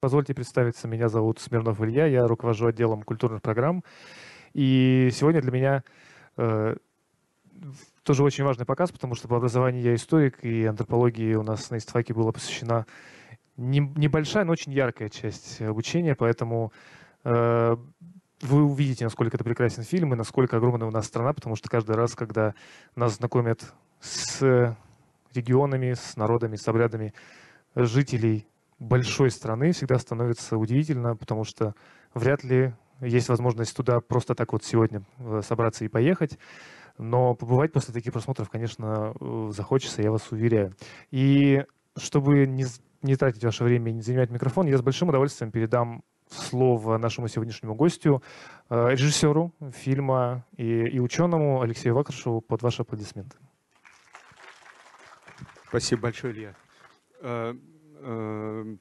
Позвольте представиться, меня зовут Смирнов Илья, я руковожу отделом культурных программ. И сегодня для меня э, тоже очень важный показ, потому что по образованию я историк, и антропологии у нас на истфаке была посвящена не, небольшая, но очень яркая часть обучения, поэтому э, вы увидите, насколько это прекрасен фильм и насколько огромная у нас страна, потому что каждый раз, когда нас знакомят с регионами, с народами, с обрядами жителей большой страны, всегда становится удивительно, потому что вряд ли есть возможность туда просто так вот сегодня э, собраться и поехать. Но побывать после таких просмотров, конечно, э, захочется, я вас уверяю. И чтобы не, не тратить ваше время и не занимать микрофон, я с большим удовольствием передам слово нашему сегодняшнему гостю, э, режиссеру фильма и, и ученому Алексею Вакаршеву под ваши аплодисменты. Спасибо большое, Илья. Э, э,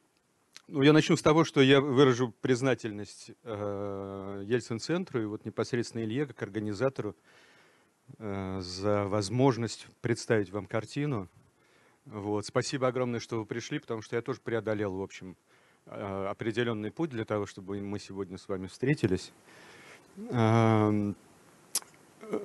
ну, я начну с того, что я выражу признательность Ельцин-центру и вот непосредственно Илье, как организатору, за возможность представить вам картину. Вот. Спасибо огромное, что вы пришли, потому что я тоже преодолел, в общем, Э, определенный путь для того, чтобы мы сегодня с вами встретились. Эм,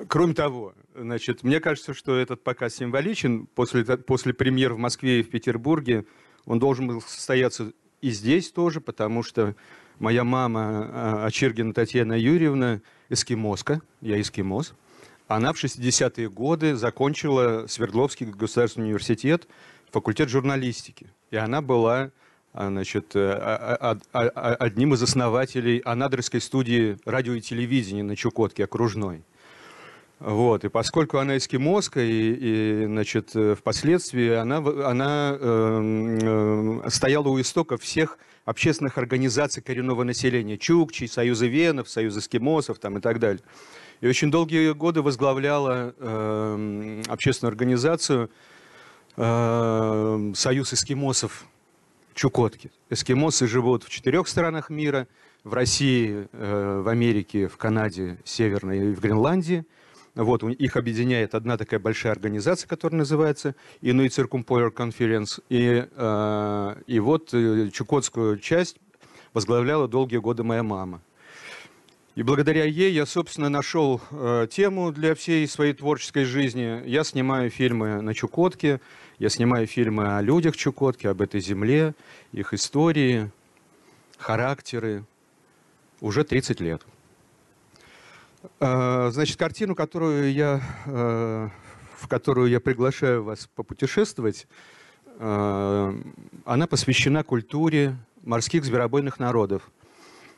кроме того, значит, мне кажется, что этот показ символичен. После, после премьер в Москве и в Петербурге он должен был состояться и здесь тоже, потому что моя мама, э, Очергина Татьяна Юрьевна, эскимоска, я эскимос, она в 60-е годы закончила Свердловский государственный университет, факультет журналистики. И она была а, значит, э, а, а, одним из основателей Анадырской студии радио и телевидения на Чукотке, окружной. Вот, и поскольку она эскимоска, и, и значит, э, впоследствии она, она э, э, стояла у истоков всех общественных организаций коренного населения, Чукчи, Союза Венов, Союз эскимосов там, и так далее. И очень долгие годы возглавляла э, общественную организацию э, Союз эскимосов Чукотки. Эскимосы живут в четырех странах мира. В России, э, в Америке, в Канаде, Северной и в Гренландии. Вот, их объединяет одна такая большая организация, которая называется Inuit Circumpolar Conference. И, э, и вот э, чукотскую часть возглавляла долгие годы моя мама. И благодаря ей я, собственно, нашел э, тему для всей своей творческой жизни. Я снимаю фильмы на Чукотке, я снимаю фильмы о людях Чукотки, об этой земле, их истории, характеры уже 30 лет. А, значит, картину, которую я, э, в которую я приглашаю вас попутешествовать, э, она посвящена культуре морских зверобойных народов,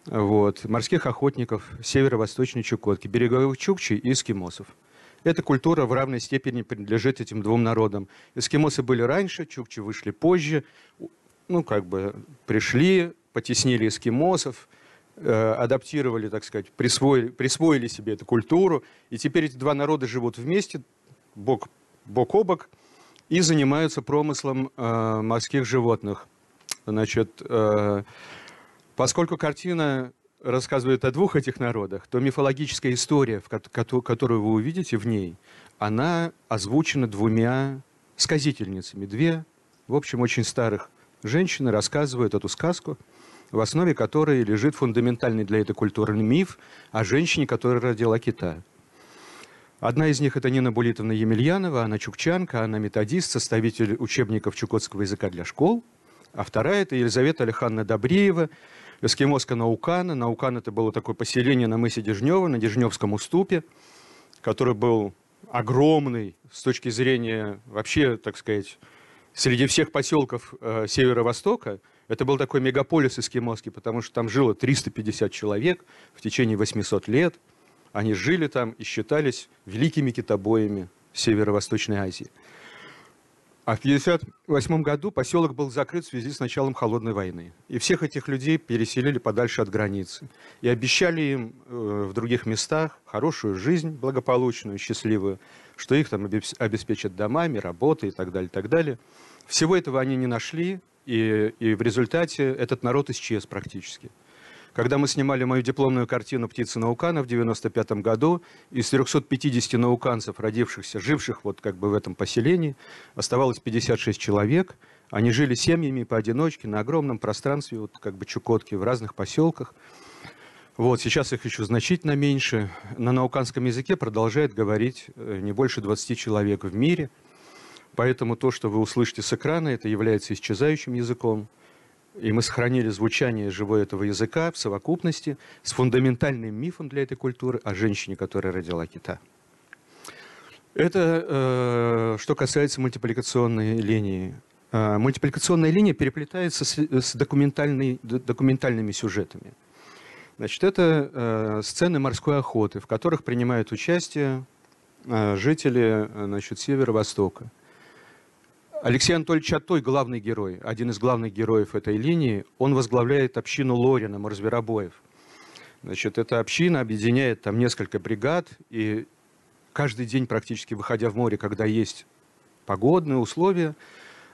вот, морских охотников северо-восточной Чукотки, береговых чукчей и эскимосов. Эта культура в равной степени принадлежит этим двум народам. Эскимосы были раньше, чукчи вышли позже. Ну, как бы пришли, потеснили эскимосов, адаптировали, так сказать, присвоили, присвоили себе эту культуру. И теперь эти два народа живут вместе, бок, бок о бок, и занимаются промыслом э, морских животных. Значит, э, поскольку картина рассказывает о двух этих народах, то мифологическая история, которую вы увидите в ней, она озвучена двумя сказительницами. Две, в общем, очень старых женщины рассказывают эту сказку, в основе которой лежит фундаментальный для этой культуры миф о женщине, которая родила кита. Одна из них – это Нина Булитовна Емельянова, она чукчанка, она методист, составитель учебников чукотского языка для школ. А вторая – это Елизавета Алеханна Добреева, эскимоска Наукана. Наукан это было такое поселение на мысе Дежнева, на Дежневском уступе, который был огромный с точки зрения вообще, так сказать, среди всех поселков э, северо-востока. Это был такой мегаполис эскимосский, потому что там жило 350 человек в течение 800 лет. Они жили там и считались великими китобоями Северо-Восточной Азии. А в 1958 году поселок был закрыт в связи с началом холодной войны. И всех этих людей переселили подальше от границы. И обещали им э, в других местах хорошую жизнь, благополучную, счастливую, что их там обеспечат домами, работой и так далее, так далее. Всего этого они не нашли, и, и в результате этот народ исчез практически. Когда мы снимали мою дипломную картину «Птица наукана» в 1995 году, из 350 науканцев, родившихся, живших вот как бы в этом поселении, оставалось 56 человек. Они жили семьями поодиночке на огромном пространстве, вот как бы Чукотки, в разных поселках. Вот, сейчас их еще значительно меньше. На науканском языке продолжает говорить э, не больше 20 человек в мире. Поэтому то, что вы услышите с экрана, это является исчезающим языком. И мы сохранили звучание живого этого языка в совокупности с фундаментальным мифом для этой культуры о женщине, которая родила кита. Это э, что касается мультипликационной линии. Э, мультипликационная линия переплетается с, с документальными сюжетами. Значит, это э, сцены морской охоты, в которых принимают участие э, жители значит, Северо-Востока. Алексей Анатольевич Атой, главный герой, один из главных героев этой линии, он возглавляет общину Лорина, морзверобоев. Значит, эта община объединяет там несколько бригад, и каждый день практически выходя в море, когда есть погодные условия,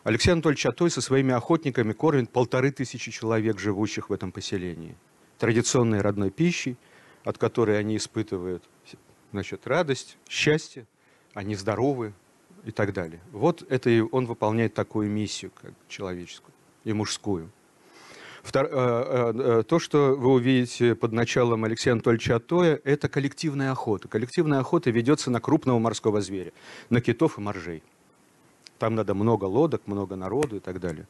Алексей Анатольевич Атой со своими охотниками кормит полторы тысячи человек, живущих в этом поселении. Традиционной родной пищей, от которой они испытывают значит, радость, счастье, они здоровы и так далее. Вот это и он выполняет такую миссию как человеческую и мужскую. Втор, э, э, э, то, что вы увидите под началом Алексея Анатольевича Атоя, это коллективная охота. Коллективная охота ведется на крупного морского зверя, на китов и моржей. Там надо много лодок, много народу и так далее.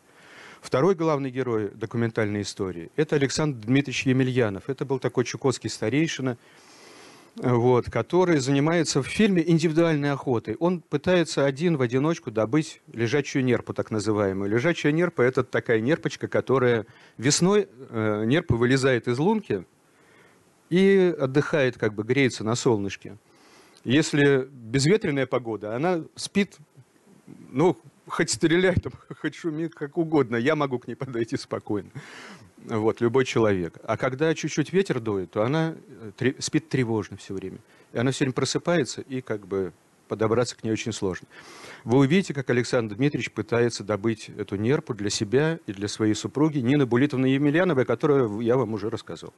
Второй главный герой документальной истории – это Александр Дмитриевич Емельянов. Это был такой чукотский старейшина, вот, который занимается в фильме индивидуальной охотой. Он пытается один в одиночку добыть лежачую нерпу, так называемую. Лежачая нерпа – это такая нерпочка, которая весной э, нерпа вылезает из лунки и отдыхает, как бы греется на солнышке. Если безветренная погода, она спит, ну, хоть стреляй, там, хоть шуми, как угодно, я могу к ней подойти спокойно вот, любой человек. А когда чуть-чуть ветер дует, то она э, спит тревожно все время. И она все время просыпается, и как бы подобраться к ней очень сложно. Вы увидите, как Александр Дмитриевич пытается добыть эту нерпу для себя и для своей супруги Нины Булитовны Емельяновой, которую я вам уже рассказал,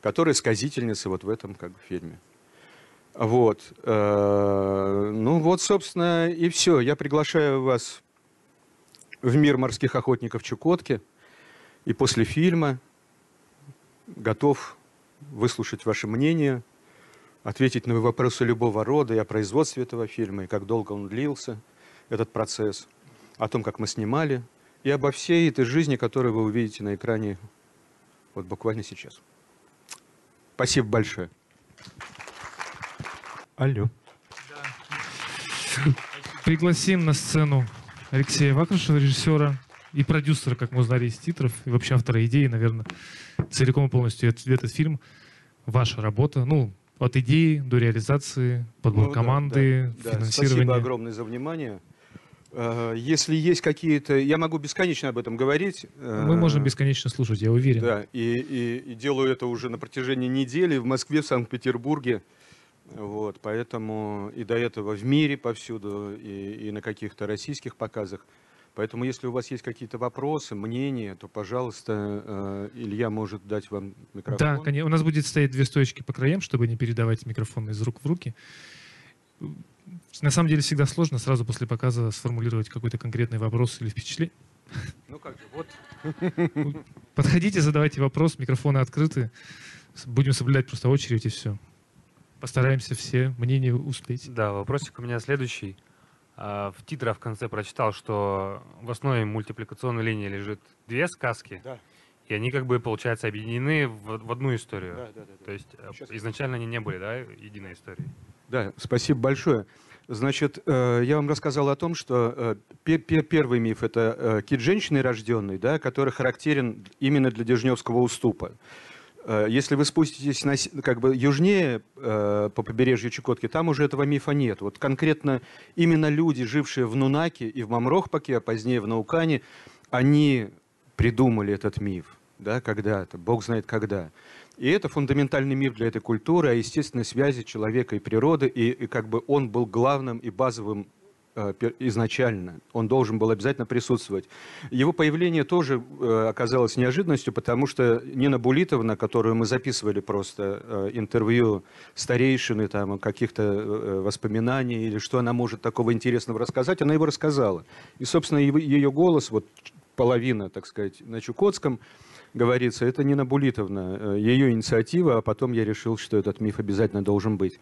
которая сказительница вот в этом как бы, фильме. Вот. Э, ну вот, собственно, и все. Я приглашаю вас в мир морских охотников Чукотки – и после фильма готов выслушать ваше мнение, ответить на вопросы любого рода и о производстве этого фильма, и как долго он длился, этот процесс, о том, как мы снимали, и обо всей этой жизни, которую вы увидите на экране вот буквально сейчас. Спасибо большое. Алло. Пригласим на сцену Алексея Вакрашева, режиссера и продюсера, как мы узнали из титров, и вообще автора идеи, наверное, целиком и полностью этот, этот фильм ваша работа, ну, от идеи до реализации, подбор ну, команды, да, да, финансирования. Спасибо огромное за внимание. Э, если есть какие-то... Я могу бесконечно об этом говорить. Мы можем бесконечно слушать, я уверен. Да, и, и, и делаю это уже на протяжении недели в Москве, в Санкт-Петербурге. Вот, поэтому и до этого в мире повсюду, и, и на каких-то российских показах. Поэтому, если у вас есть какие-то вопросы, мнения, то, пожалуйста, э, Илья может дать вам микрофон. Да, конечно. У нас будет стоять две стоечки по краям, чтобы не передавать микрофон из рук в руки. На самом деле всегда сложно сразу после показа сформулировать какой-то конкретный вопрос или впечатление. Ну как же, вот. Подходите, задавайте вопрос, микрофоны открыты. Будем соблюдать просто очередь и все. Постараемся все мнения успеть. Да, вопросик у меня следующий. А, в титрах в конце прочитал, что в основе мультипликационной линии лежит две сказки. Да. И они как бы, получается, объединены в, в одну историю. Да, да, да, да. То есть э, Сейчас изначально они не были, да, единой историей. Да, спасибо большое. Значит, э, я вам рассказал о том, что э, первый миф – это кит женщины рожденный, да, который характерен именно для Дежневского уступа. Э, если вы спуститесь на, как бы южнее э, по побережью Чукотки, там уже этого мифа нет. Вот конкретно именно люди, жившие в Нунаке и в Мамрохпаке, а позднее в Наукане, они придумали этот миф, да, когда-то, Бог знает когда. И это фундаментальный миф для этой культуры, о естественной связи человека и природы, и, и как бы он был главным и базовым изначально. Он должен был обязательно присутствовать. Его появление тоже э, оказалось неожиданностью, потому что Нина Булитовна, которую мы записывали просто интервью старейшины, там, каких-то воспоминаний или что она может такого интересного рассказать, она его рассказала. И, собственно, ее голос, вот половина, так сказать, на Чукотском, говорится, это Нина Булитовна, ее инициатива, а потом я решил, что этот миф обязательно должен быть.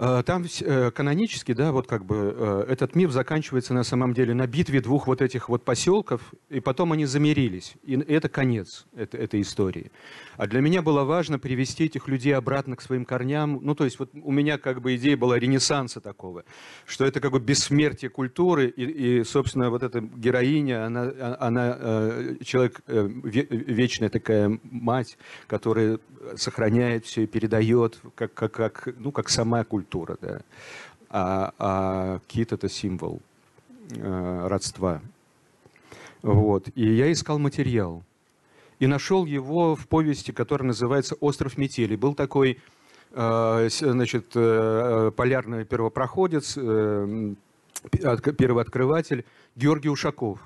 Э, там э, канонически, да, вот как бы э, этот миф заканчивается на самом деле на битве двух вот этих вот поселков, и потом они замирились. И это конец этой истории. А для меня было важно привести этих людей обратно к своим корням. Ну, то есть вот у меня как бы идея была ренессанса такого, что это как бы бессмертие культуры, и, и собственно, вот эта героиня, она, она человек, вечная такая мать, которая сохраняет все и передает, как, как, как, ну, как сама культура культура, да. А, а кит это символ э, родства. Вот. И я искал материал. И нашел его в повести, которая называется «Остров метели». Был такой э, значит, э, полярный первопроходец, э, первооткрыватель Георгий Ушаков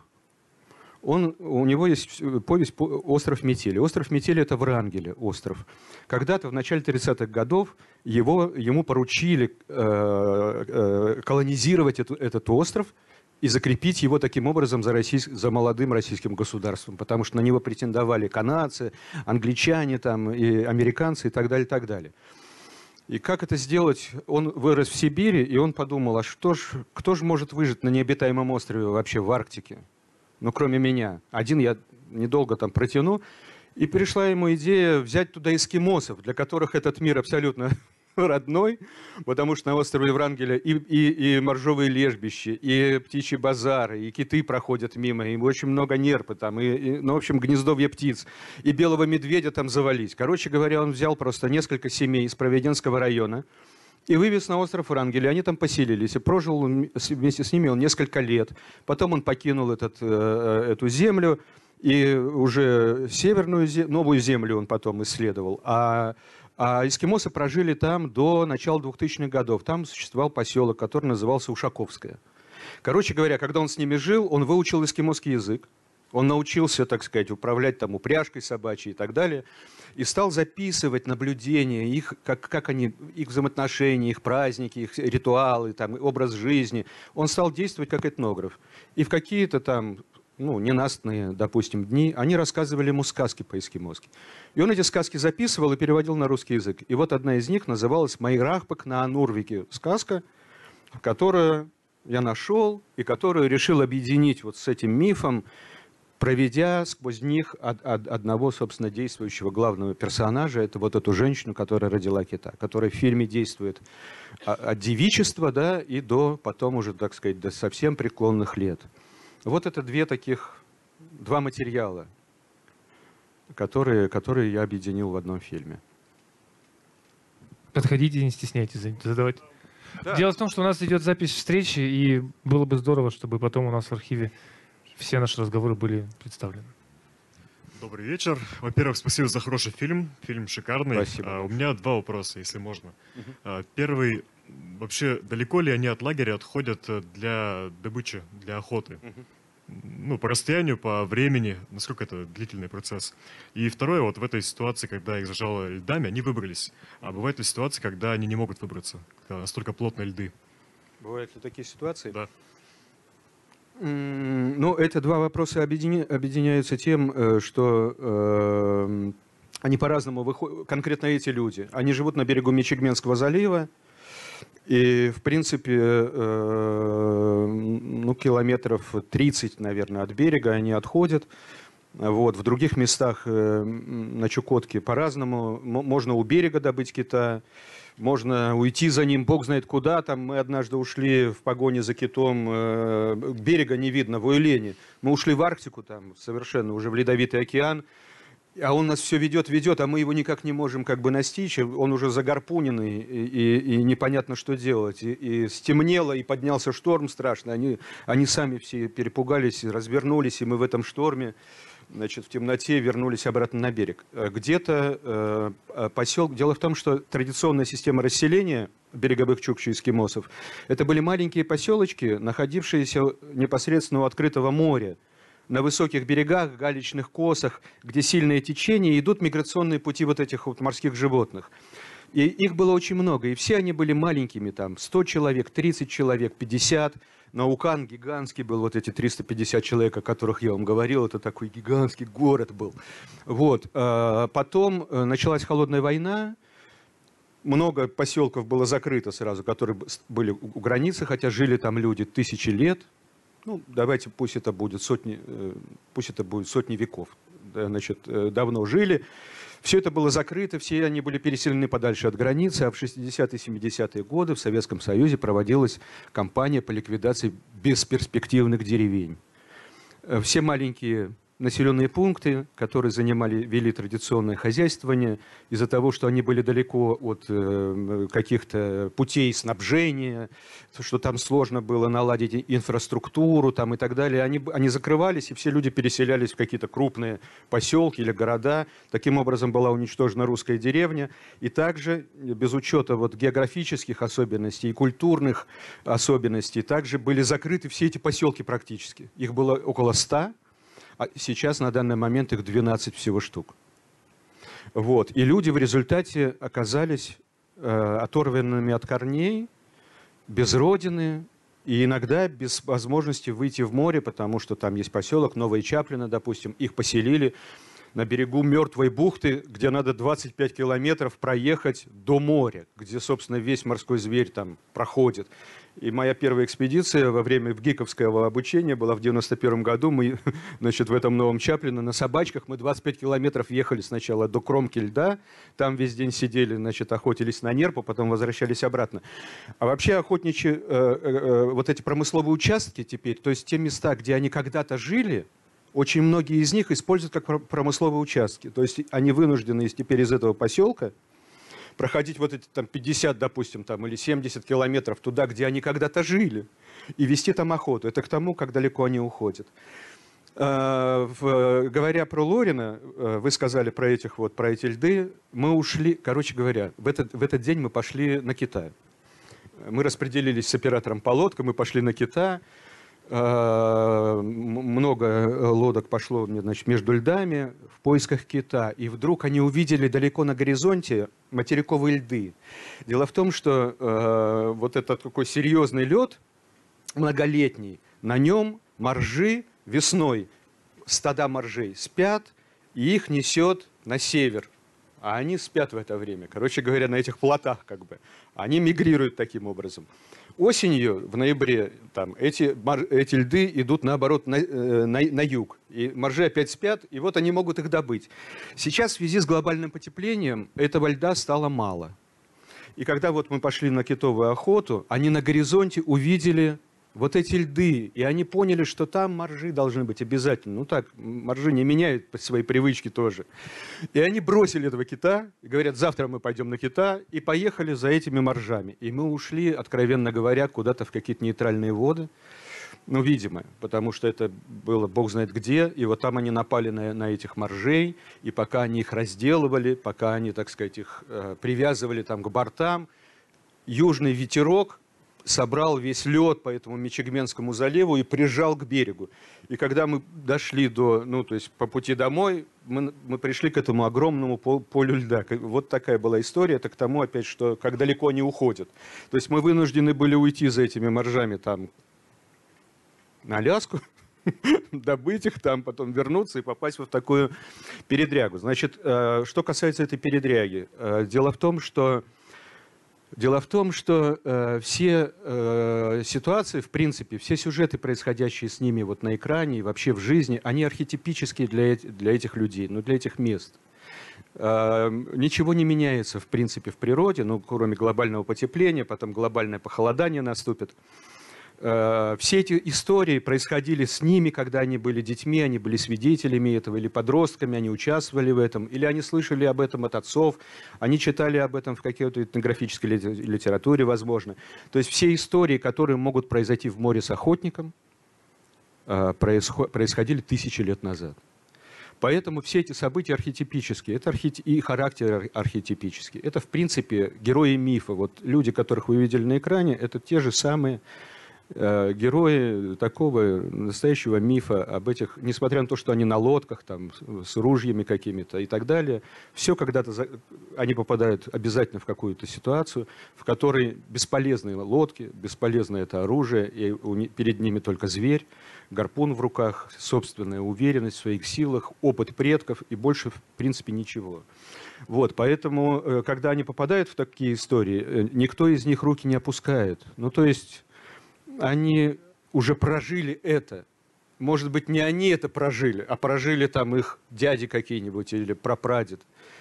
он, у него есть повесть «Остров Метели». «Остров Метели» — это Врангеля остров. Когда-то в начале 30-х годов его, ему поручили э, э, колонизировать эту, этот остров и закрепить его таким образом за, российс... за молодым российским государством, потому что на него претендовали канадцы, англичане там, и американцы и так далее, и так далее. И как это сделать? Он вырос в Сибири, и он подумал, а что ж, кто же может выжить на необитаемом острове вообще в Арктике? Ну, кроме меня. Один я недолго там протяну. И пришла ему идея взять туда эскимосов, для которых этот мир абсолютно родной, потому что на острове Врангеля и, и, и моржовые лежбища, и птичьи базары, и киты проходят мимо, и очень много нерпы там, и, и, ну, в общем, гнездовье птиц, и белого медведя там завались. Короче говоря, он взял просто несколько семей из Проведенского района, и вывез на остров Врангеля. Они там поселились. И прожил вместе с ними он несколько лет. Потом он покинул этот, э, э, эту землю. И уже северную, новую землю он потом исследовал. А, а эскимосы прожили там до начала 2000-х годов. Там существовал поселок, который назывался Ушаковское. Короче говоря, когда он с ними жил, он выучил эскимосский язык. Он научился, так сказать, управлять там упряжкой собачьей и так далее и стал записывать наблюдения, их, как, как они, их взаимоотношения, их праздники, их ритуалы, там, образ жизни. Он стал действовать как этнограф. И в какие-то там ну, ненастные, допустим, дни, они рассказывали ему сказки по-эскимоски. И он эти сказки записывал и переводил на русский язык. И вот одна из них называлась «Майрахпак на Анурвике». Сказка, которую я нашел и которую решил объединить вот с этим мифом, проведя сквозь них од, од, одного, собственно, действующего главного персонажа, это вот эту женщину, которая родила кита, которая в фильме действует от девичества, да, и до потом уже, так сказать, до совсем преклонных лет. Вот это две таких, два материала, которые, которые я объединил в одном фильме. Подходите, не стесняйтесь задавать. Да. Дело в том, что у нас идет запись встречи, и было бы здорово, чтобы потом у нас в архиве все наши разговоры были представлены. Добрый вечер. Во-первых, спасибо за хороший фильм. Фильм шикарный. Спасибо. А, у меня два вопроса, если можно. Угу. А, первый. Вообще, далеко ли они от лагеря отходят э, для добычи, для охоты? Угу. Ну, по расстоянию, по времени, насколько это длительный процесс. И второе, вот в этой ситуации, когда их зажало льдами, они выбрались. А бывают ли ситуации, когда они не могут выбраться, когда настолько плотные льды? Бывают ли такие ситуации? Да. Ну, эти два вопроса объединя... объединяются тем, э, что э, они по-разному выходят, конкретно эти люди. Они живут на берегу Мичигменского залива, и, в принципе, э, ну, километров 30, наверное, от берега они отходят. Вот. В других местах э, на Чукотке по-разному. Можно у берега добыть кита, можно уйти за ним, бог знает куда. Там мы однажды ушли в погоне за китом, э, берега не видно, в Уйлене. Мы ушли в Арктику, там совершенно уже в Ледовитый океан. А он нас все ведет, ведет, а мы его никак не можем как бы настичь. Он уже загарпуненный, и, и, и непонятно, что делать. И, и стемнело, и поднялся шторм страшный. Они, они сами все перепугались, развернулись, и мы в этом шторме значит, в темноте вернулись обратно на берег. Э, где-то э, поселок... Дело в том, что традиционная система расселения береговых чукчи эскимосов это были маленькие поселочки, находившиеся непосредственно у открытого моря на высоких берегах, галечных косах, где сильное течение, идут миграционные пути вот этих вот морских животных. И их было очень много, и все они были маленькими, там 100 человек, 30 человек, 50. Наукан гигантский был, вот эти 350 человек, о которых я вам говорил, это такой гигантский город был. Вот. А потом э, началась холодная война, много поселков было закрыто сразу, которые были у границы, хотя жили там люди тысячи лет, ну, давайте пусть это будет сотни, э, пусть это будет сотни веков. Значит, э, давно жили. Все это было закрыто, все они были переселены подальше от границы, а в 60-е 70-е годы в Советском Союзе проводилась кампания по ликвидации бесперспективных деревень. Э, все маленькие населенные пункты, которые занимали, вели традиционное хозяйствование, из-за того, что они были далеко от э, каких-то путей снабжения, что там сложно было наладить инфраструктуру там, и так далее, они, они закрывались, и все люди переселялись в какие-то крупные поселки или города. Таким образом была уничтожена русская деревня. И также, без учета вот географических особенностей и культурных особенностей, также были закрыты все эти поселки практически. Их было около ста, а сейчас на данный момент их 12 всего штук. Вот. И люди в результате оказались э, оторванными от корней, без родины, и иногда без возможности выйти в море, потому что там есть поселок Новая Чаплина, допустим, их поселили на берегу мертвой бухты, где надо 25 километров проехать до моря, где, собственно, весь морской зверь там проходит. И моя первая экспедиция во время ГИКовского обучения была в 91 году. Мы, значит, в этом новом Чаплино на собачках мы 25 километров ехали сначала до кромки льда. Там весь день сидели, значит, охотились на нерпу, потом возвращались обратно. А вообще охотничьи, э, э, э, вот эти промысловые участки теперь, то есть те места, где они когда-то жили, очень многие из них используют как промысловые участки. То есть они вынуждены теперь из этого поселка проходить вот эти там 50, допустим, там, или 70 километров туда, где они когда-то жили, и вести там охоту. Это к тому, как далеко они уходят. А, говоря про Лорина, э, вы сказали про этих вот, про эти льды, мы ушли, короче говоря, в этот, в этот день мы пошли на Китай. Мы распределились с оператором по лодкам, мы пошли на Китай, много лодок пошло значит, между льдами в поисках кита, и вдруг они увидели далеко на горизонте материковые льды. Дело в том, что э, вот этот такой серьезный лед, многолетний, на нем моржи весной, стада моржей спят, и их несет на север, а они спят в это время. Короче говоря, на этих плотах как бы. Они мигрируют таким образом. Осенью, в ноябре, там, эти, эти льды идут, наоборот, на, э, на, на юг. И моржи опять спят, и вот они могут их добыть. Сейчас в связи с глобальным потеплением этого льда стало мало. И когда вот мы пошли на китовую охоту, они на горизонте увидели вот эти льды, и они поняли, что там моржи должны быть обязательно. Ну так, моржи не меняют свои привычки тоже. И они бросили этого кита, и говорят, завтра мы пойдем на кита, и поехали за этими моржами. И мы ушли, откровенно говоря, куда-то в какие-то нейтральные воды, ну, видимо, потому что это было бог знает где, и вот там они напали на, на этих моржей, и пока они их разделывали, пока они, так сказать, их э, привязывали там к бортам, южный ветерок собрал весь лед по этому Мичигменскому заливу и прижал к берегу. И когда мы дошли до, ну, то есть по пути домой, мы, мы пришли к этому огромному полю льда. Вот такая была история. Это к тому, опять, что как далеко они уходят. То есть мы вынуждены были уйти за этими моржами там на Аляску, добыть их там, потом вернуться и попасть в такую передрягу. Значит, э, что касается этой передряги. Э, дело в том, что Дело в том, что э, все э, ситуации, в принципе, все сюжеты, происходящие с ними вот на экране и вообще в жизни, они архетипические для, для этих людей, ну, для этих мест. Э, ничего не меняется, в принципе, в природе, ну, кроме глобального потепления, потом глобальное похолодание наступит. Все эти истории происходили с ними, когда они были детьми, они были свидетелями этого, или подростками, они участвовали в этом, или они слышали об этом от отцов, они читали об этом в какой-то этнографической литературе, возможно. То есть все истории, которые могут произойти в море с охотником, э, происходили тысячи лет назад. Поэтому все эти события архетипические, это архети... и характер архетипический. Это, в принципе, герои мифа. Вот люди, которых вы видели на экране, это те же самые Э, герои такого настоящего мифа об этих, несмотря на то, что они на лодках, там, с ружьями какими-то и так далее, все когда-то, за... они попадают обязательно в какую-то ситуацию, в которой бесполезные лодки, бесполезное это оружие, и перед ними только зверь, гарпун в руках, собственная уверенность в своих силах, опыт предков и больше, в принципе, ничего. Вот, поэтому, э, когда они попадают в такие истории, э, никто из них руки не опускает. Ну, то есть они уже прожили это. Может быть, не они это прожили, а прожили там их дяди какие-нибудь или прапрадед.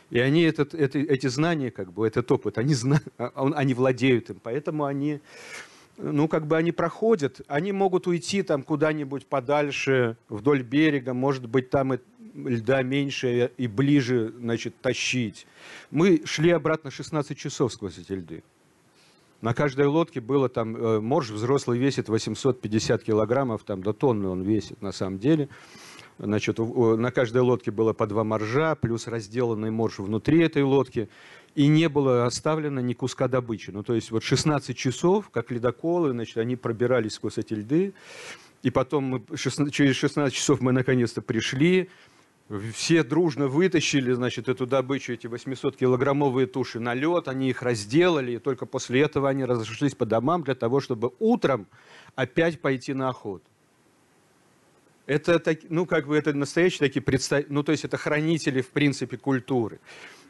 И они этот, это, эти знания, как бы, этот опыт, они, зна, а, они владеют им. Поэтому они, ну, как бы они проходят, они могут уйти там куда-нибудь подальше, вдоль берега, может быть, там и льда меньше и ближе, значит, тащить. Мы шли обратно 16 часов сквозь эти льды. На каждой лодке было там, э, морж взрослый весит 850 килограммов, там до тонны он весит на самом деле. Значит, на каждой лодке было по два моржа, плюс разделанный морж внутри этой лодки. И не было оставлено ни куска добычи. Ну, то есть вот 16 часов, как ледоколы, значит, они пробирались сквозь эти льды. И потом мы, через 16 часов мы наконец-то пришли, все дружно вытащили, значит, эту добычу, эти 800-килограммовые туши на лед, они их разделали, и только после этого они разошлись по домам для того, чтобы утром опять пойти на охоту. Это, так, ну, как бы, это настоящие такие представители, ну, то есть это хранители, в принципе, культуры.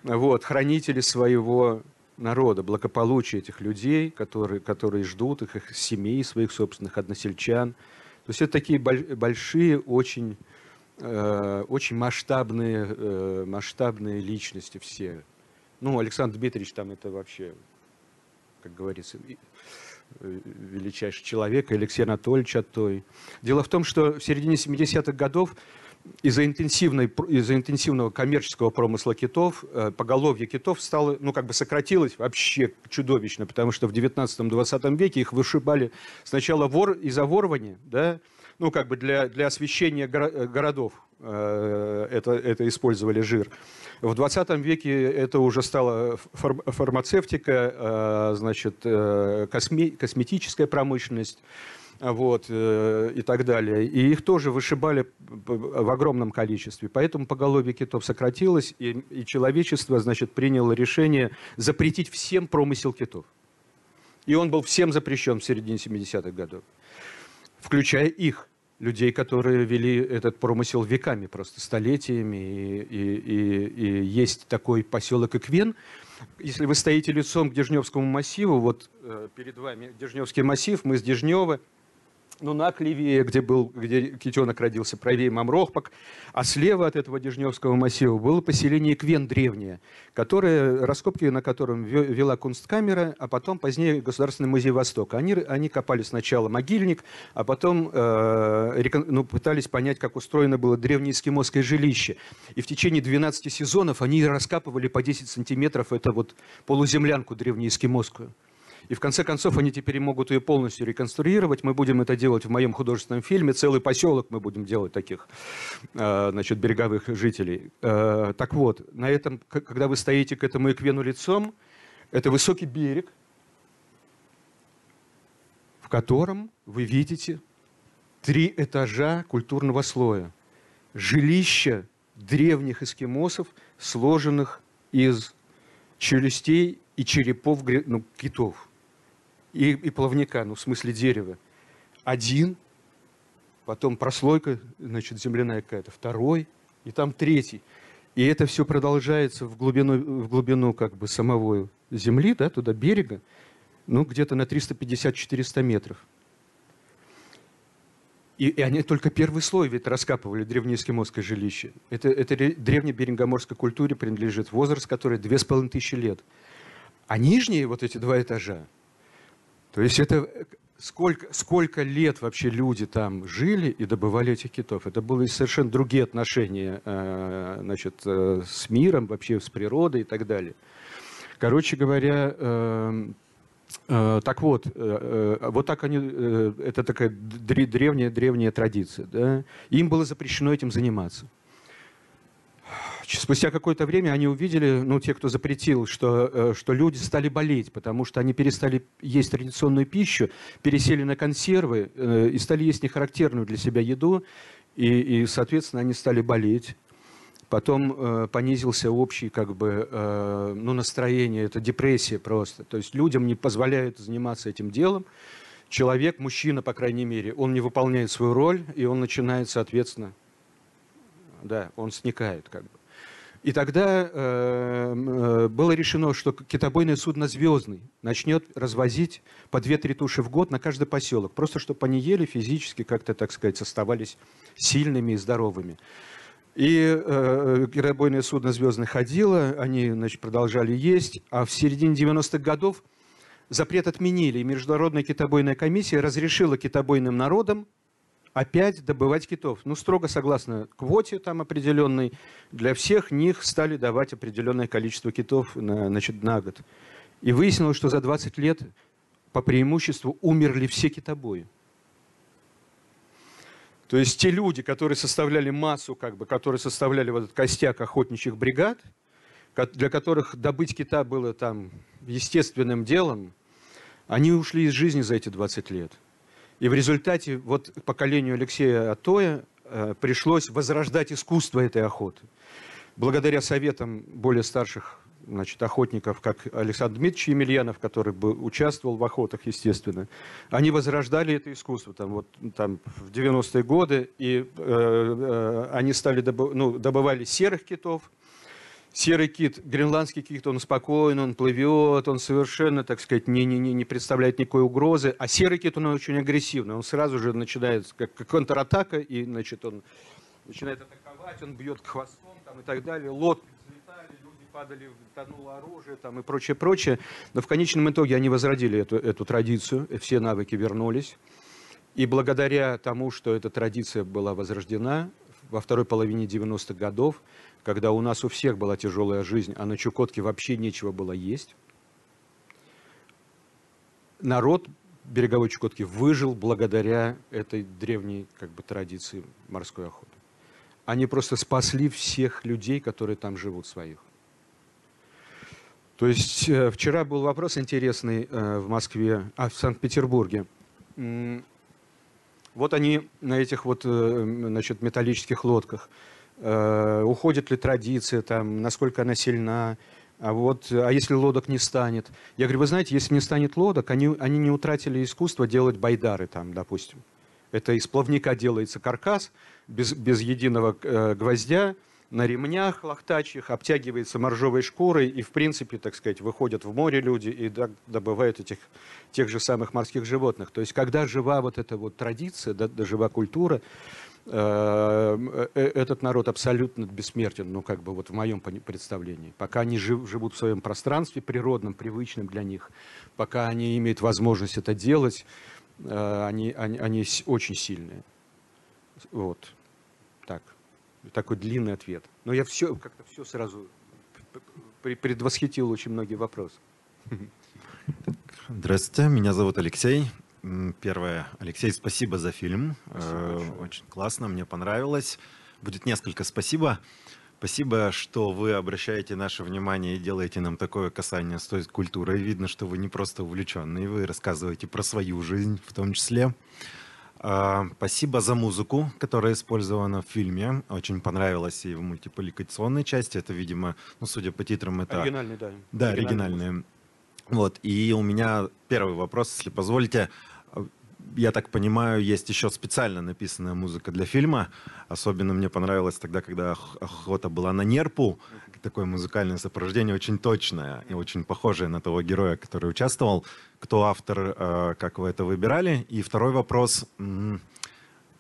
Вот, хранители своего народа, благополучия этих людей, которые, которые ждут их, их семей, своих собственных односельчан. То есть это такие большие, очень очень масштабные, э, масштабные личности все. Ну, Александр Дмитриевич там это вообще, как говорится, э, величайший человек, Алексей Анатольевич Аттой. Дело в том, что в середине 70-х годов из-за интенсивной, из-за интенсивного коммерческого промысла китов, поголовье китов стало, ну, как бы сократилось вообще чудовищно, потому что в 19-20 веке их вышибали сначала вор из-за ворвания, да, ну, как бы для, для освещения э, городов э, это, это использовали жир. В 20 веке это уже стало фармацевтика, э, значит, косме, косметическая промышленность вот, и так далее. И их тоже вышибали в огромном количестве. Поэтому поголовье китов сократилось, и, и человечество, значит, приняло решение запретить всем промысел китов. И он был всем запрещен в середине 70-х годов, включая их людей, которые вели этот промысел веками, просто столетиями. И, и, и, и есть такой поселок Иквен. Если вы стоите лицом к Дежневскому массиву, вот э, перед вами Дежневский массив, мы с Дежнева – ну, на левее, где, был, где китенок родился, правее Мамрохпак, а слева от этого Дежневского массива было поселение Квен древнее, которое, раскопки на котором вела Кунсткамера, а потом позднее Государственный музей Востока. Они, они копали сначала могильник, а потом э, ну, пытались понять, как устроено было древнее эскимосское жилище. И в течение 12 сезонов они раскапывали по 10 сантиметров эту вот полуземлянку древнеэскимосскую. И в конце концов они теперь могут ее полностью реконструировать. Мы будем это делать в моем художественном фильме. Целый поселок мы будем делать таких э, значит, береговых жителей. Э, так вот, на этом, когда вы стоите к этому эквену лицом, это высокий берег, в котором вы видите три этажа культурного слоя. Жилища древних эскимосов, сложенных из челюстей и черепов ну, китов и, и плавника, ну, в смысле дерева. Один, потом прослойка, значит, земляная какая-то, второй, и там третий. И это все продолжается в глубину, в глубину как бы самого земли, да, туда берега, ну, где-то на 350-400 метров. И, и они только первый слой ведь раскапывали древнеэскимосское жилище. Это, это древней берингоморской культуре принадлежит возраст, который 2500 лет. А нижние вот эти два этажа, то есть это сколько, сколько лет вообще люди там жили и добывали этих китов. Это были совершенно другие отношения э, значит, э, с миром, вообще с природой и так далее. Короче говоря, э, так вот, вот так они, это такая древняя-древняя традиция. Да? Им было запрещено этим заниматься. Спустя какое-то время они увидели, ну, те, кто запретил, что, э, что люди стали болеть, потому что они перестали есть традиционную пищу, пересели на консервы э, и стали есть нехарактерную для себя еду, и, и соответственно, они стали болеть. Потом э, понизился общий как бы, э, ну, настроение, это депрессия просто. То есть людям не позволяют заниматься этим делом. Человек, мужчина, по крайней мере, он не выполняет свою роль, и он начинает, соответственно, да, он сникает как бы. И тогда э, э, было решено, что китобойное судно «Звездный» начнет развозить по 2-3 туши в год на каждый поселок, просто чтобы они ели физически, как-то, так сказать, оставались сильными и здоровыми. И э, китобойное судно «Звездный» ходило, они значит, продолжали есть, а в середине 90-х годов запрет отменили, и Международная китобойная комиссия разрешила китобойным народам опять добывать китов. Ну, строго согласно квоте там определенной, для всех них стали давать определенное количество китов на, значит, на год. И выяснилось, что за 20 лет по преимуществу умерли все китобои. То есть те люди, которые составляли массу, как бы, которые составляли вот этот костяк охотничьих бригад, для которых добыть кита было там естественным делом, они ушли из жизни за эти 20 лет. И в результате вот поколению Алексея Атоя э, пришлось возрождать искусство этой охоты. Благодаря советам более старших значит, охотников, как Александр Дмитриевич Емельянов, который бы участвовал в охотах, естественно, они возрождали это искусство там, вот, там, в 90-е годы, и э, э, они стали добы, ну, добывали серых китов, Серый кит, гренландский кит, он спокойный, он плывет, он совершенно, так сказать, не, не, не представляет никакой угрозы. А серый кит, он очень агрессивный, он сразу же начинает как, как контратака, и, значит, он начинает атаковать, он бьет хвостом там, и так далее. Лодки взлетали, люди падали, тонуло оружие там, и прочее, прочее. Но в конечном итоге они возродили эту, эту традицию, все навыки вернулись. И благодаря тому, что эта традиция была возрождена во второй половине 90-х годов, когда у нас у всех была тяжелая жизнь, а на Чукотке вообще нечего было есть, народ береговой Чукотки выжил благодаря этой древней как бы, традиции морской охоты. Они просто спасли всех людей, которые там живут, своих. То есть э, вчера был вопрос интересный э, в Москве, а в Санкт-Петербурге. Вот они на этих вот э, значит, металлических лодках – уходит ли традиция, там, насколько она сильна, а, вот, а если лодок не станет? Я говорю, вы знаете, если не станет лодок, они, они не утратили искусство делать байдары, там, допустим. Это из плавника делается каркас без, без единого э, гвоздя, на ремнях лохтачьих, обтягивается моржовой шкурой, и, в принципе, так сказать, выходят в море люди и добывают этих, тех же самых морских животных. То есть, когда жива вот эта вот традиция, да, жива культура, Э, э, этот народ абсолютно бессмертен, ну, как бы вот в моем представлении. Пока они жив, живут в своем пространстве природном, привычном для них, пока они имеют возможность это делать, э, они, они, они очень сильные. Вот. Так. Такой длинный ответ. Но я все, как-то все сразу предвосхитил очень многие вопросы. Здравствуйте, меня зовут Алексей. Первое, Алексей, спасибо за фильм. Спасибо э, Очень классно, мне понравилось. Будет несколько спасибо. Спасибо, что вы обращаете наше внимание и делаете нам такое касание с той культурой. Видно, что вы не просто увлеченные, вы рассказываете про свою жизнь в том числе. Э, спасибо за музыку, которая использована в фильме. Очень понравилась и в мультипликационной части. Это, видимо, ну, судя по титрам, это... Оригинальный, да. Да, оригинальные. Вот, и у меня первый вопрос, если позволите я так понимаю, есть еще специально написанная музыка для фильма. Особенно мне понравилось тогда, когда охота была на нерпу. Такое музыкальное сопровождение очень точное и очень похожее на того героя, который участвовал. Кто автор, э, как вы это выбирали? И второй вопрос,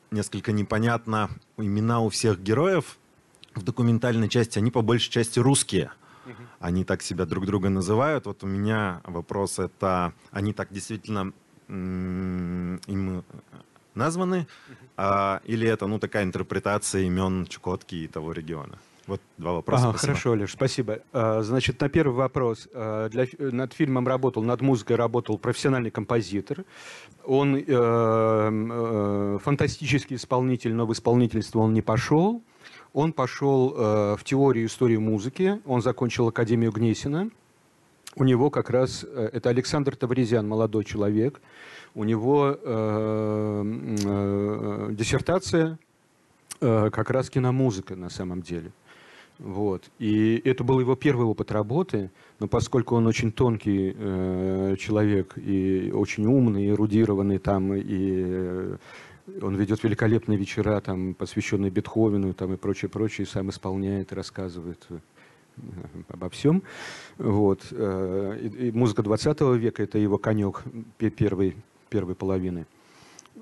несколько непонятно. Имена у всех героев в документальной части, они по большей части русские. Они так себя друг друга называют. Вот у меня вопрос это, они так действительно им названы, а, или это ну, такая интерпретация имен Чукотки и того региона? Вот два вопроса. Ага, хорошо, Леш, спасибо. А, значит, на первый вопрос. А, для, над фильмом работал, над музыкой работал профессиональный композитор. Он э, э, фантастический исполнитель, но в исполнительство он не пошел. Он пошел э, в теорию истории музыки, он закончил Академию Гнесина. У него как раз, э, это Александр Тавризян, молодой человек, у него э, э, диссертация э, как раз киномузыка на самом деле. Вот. И это был его первый опыт работы, но поскольку он очень тонкий э, человек и очень умный, эрудированный там, и э, он ведет великолепные вечера, там, посвященные Бетховену там, и прочее, прочее, и сам исполняет рассказывает обо всем. Вот. Э, и, музыка 20 века – это его конек первой, первой половины.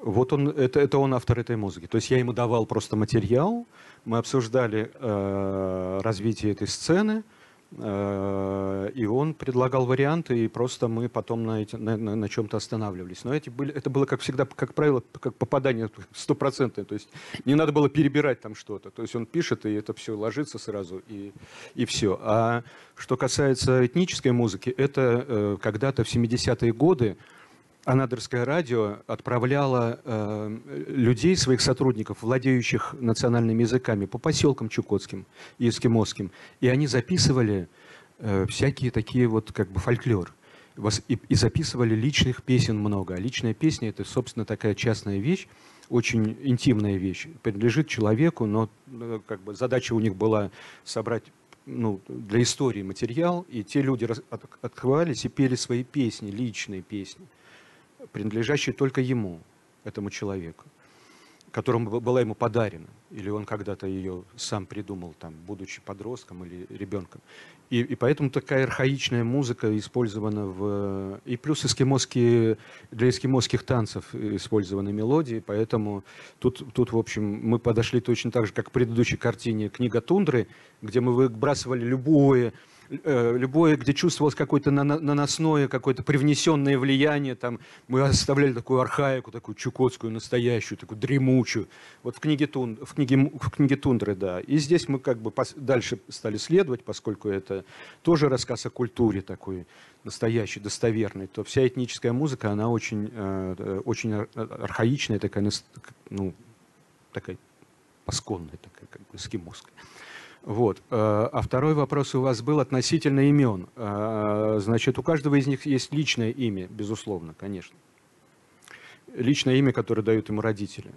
Вот он, это, это он автор этой музыки. То есть я ему давал просто материал, мы обсуждали э, развитие этой сцены, и он предлагал варианты, и просто мы потом на, эти, на, на, на чем-то останавливались. Но эти были, это было, как всегда, как правило, как попадание стопроцентное. То есть не надо было перебирать там что-то. То есть он пишет, и это все ложится сразу, и, и все. А что касается этнической музыки, это э, когда-то в 70-е годы Анадырское радио отправляло э, людей, своих сотрудников, владеющих национальными языками, по поселкам чукотским и эскимосским. И они записывали э, всякие такие вот как бы фольклор. И, и записывали личных песен много. А личная песня – это, собственно, такая частная вещь, очень интимная вещь. Принадлежит человеку, но э, как бы задача у них была собрать ну, для истории материал, и те люди открывались и пели свои песни, личные песни принадлежащей только ему, этому человеку, которому была ему подарена, или он когда-то ее сам придумал, там, будучи подростком или ребенком. И, и поэтому такая архаичная музыка использована в... И плюс эскимосские, для эскимосских танцев использованы мелодии, поэтому тут, тут, в общем, мы подошли точно так же, как в предыдущей картине «Книга тундры», где мы выбрасывали любое любое, где чувствовалось какое-то наносное, какое-то привнесенное влияние, там, мы оставляли такую архаику, такую чукотскую, настоящую, такую дремучую. Вот в книге, Тун, в книге, в книге Тундры, да. И здесь мы как бы дальше стали следовать, поскольку это тоже рассказ о культуре такой, настоящий, достоверный, то вся этническая музыка, она очень, э, очень архаичная, такая, ну, такая пасконная, такая, как бы эскимосская. Вот. Э, а второй вопрос у вас был относительно имен. Э, значит, у каждого из них есть личное имя, безусловно, конечно. Личное имя, которое дают ему родители.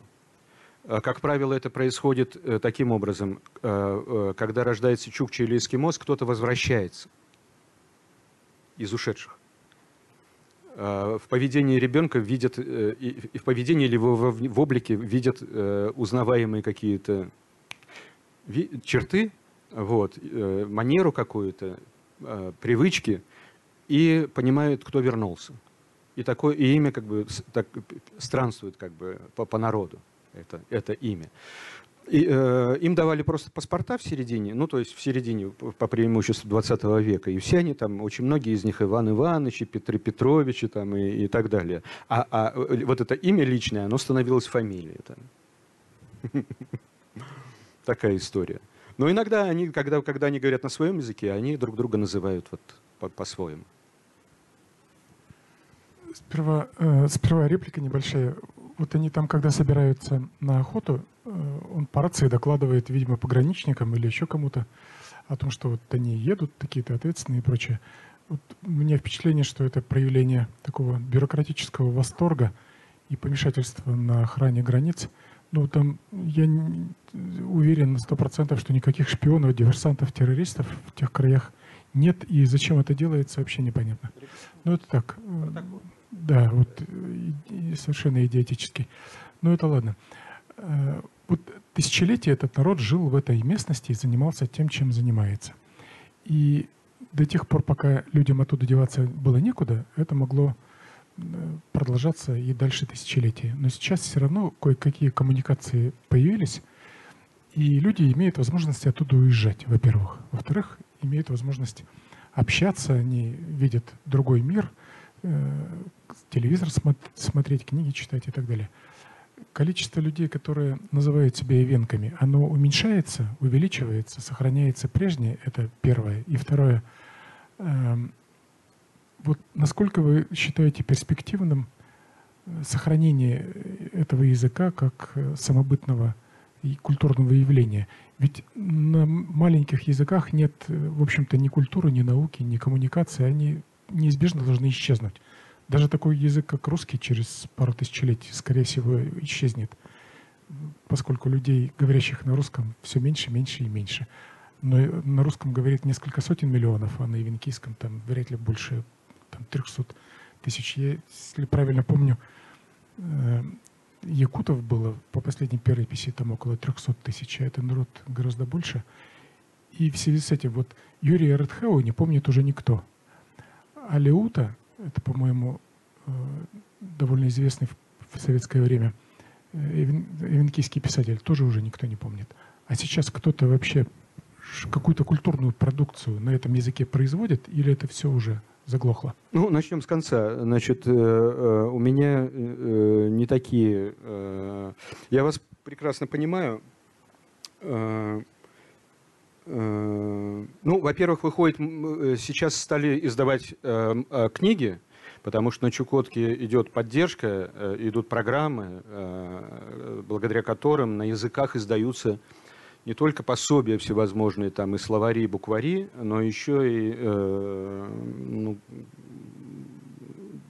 Э, как правило, это происходит таким образом. Когда рождается чукча или эскимос, кто-то возвращается из ушедших. В поведении ребенка видят, и в поведении или в облике видят узнаваемые какие-то черты, вот, э, манеру какую-то, э, привычки, и понимают, кто вернулся. И такое и имя как бы так, странствует как бы по, по народу, это, это имя. И, э, им давали просто паспорта в середине, ну то есть в середине по преимуществу 20 века, и все они там, очень многие из них Иван Иванович, Петры Петровичи там, и, и так далее. А, а вот это имя личное, оно становилось фамилией. Там. Такая история. Но иногда они, когда, когда они говорят на своем языке, они друг друга называют вот по-своему. Сперва, э, сперва реплика небольшая. Вот они там, когда собираются на охоту, э, он по рации докладывает, видимо, пограничникам или еще кому-то о том, что вот они едут, такие-то ответственные и прочее. Вот у меня впечатление, что это проявление такого бюрократического восторга и помешательства на охране границ – ну, там я уверен на сто процентов, что никаких шпионов, диверсантов, террористов в тех краях нет, и зачем это делается, вообще непонятно. Ну, это так. Да, вот совершенно идиотический. Ну, это ладно. Э, вот тысячелетия этот народ жил в этой местности и занимался тем, чем занимается. И до тех пор, пока людям оттуда деваться было некуда, это могло продолжаться и дальше тысячелетия. Но сейчас все равно кое-какие коммуникации появились, и люди имеют возможность оттуда уезжать, во-первых. Во-вторых, имеют возможность общаться, они видят другой мир, э, телевизор смотреть, книги читать и так далее. Количество людей, которые называют себя ивенками, оно уменьшается, увеличивается, сохраняется прежнее, это первое. И второе, эм, вот насколько вы считаете перспективным э, сохранение этого языка как э, самобытного и культурного явления? Ведь на маленьких языках нет, э, в общем-то, ни культуры, ни науки, ни коммуникации. Они неизбежно должны исчезнуть. Даже такой язык, как русский, через пару тысячелетий, скорее всего, исчезнет. Поскольку людей, говорящих на русском, все меньше, меньше и меньше. Но на русском говорит несколько сотен миллионов, а на ивенкийском там вряд ли больше там, 300 тысяч. Если правильно помню, э, якутов было по последней переписи там около 300 тысяч, а это народ гораздо больше. И в связи с этим вот Юрия Редхеу не помнит уже никто. А Леута, это, по-моему, э, довольно известный в советское время э, эвенкийский писатель, тоже уже никто не помнит. А сейчас кто-то вообще какую-то культурную продукцию на этом языке производит, или это все уже заглохло? Ну, начнем с конца. Значит, э, э, у меня э, не такие... Я вас прекрасно понимаю. Ну, во-первых, выходит, сейчас стали издавать книги, потому что на Чукотке идет поддержка, идут программы, благодаря которым на языках издаются не только пособия всевозможные, там и словари, и буквари, но еще и, э, ну,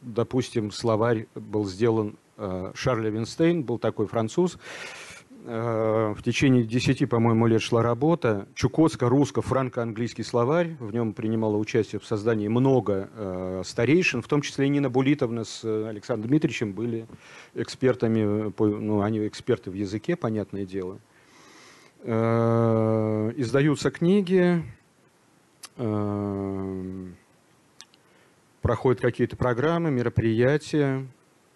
допустим, словарь был сделан э, Шарль Винстейн, был такой француз, э, в течение десяти, по-моему, лет шла работа. Чукотско-русско-франко-английский словарь. В нем принимало участие в создании много э, старейшин, в том числе и Нина Булитовна с Александром Дмитриевичем были экспертами, ну, они эксперты в языке, понятное дело. Э, издаются книги, э, проходят какие-то программы, мероприятия.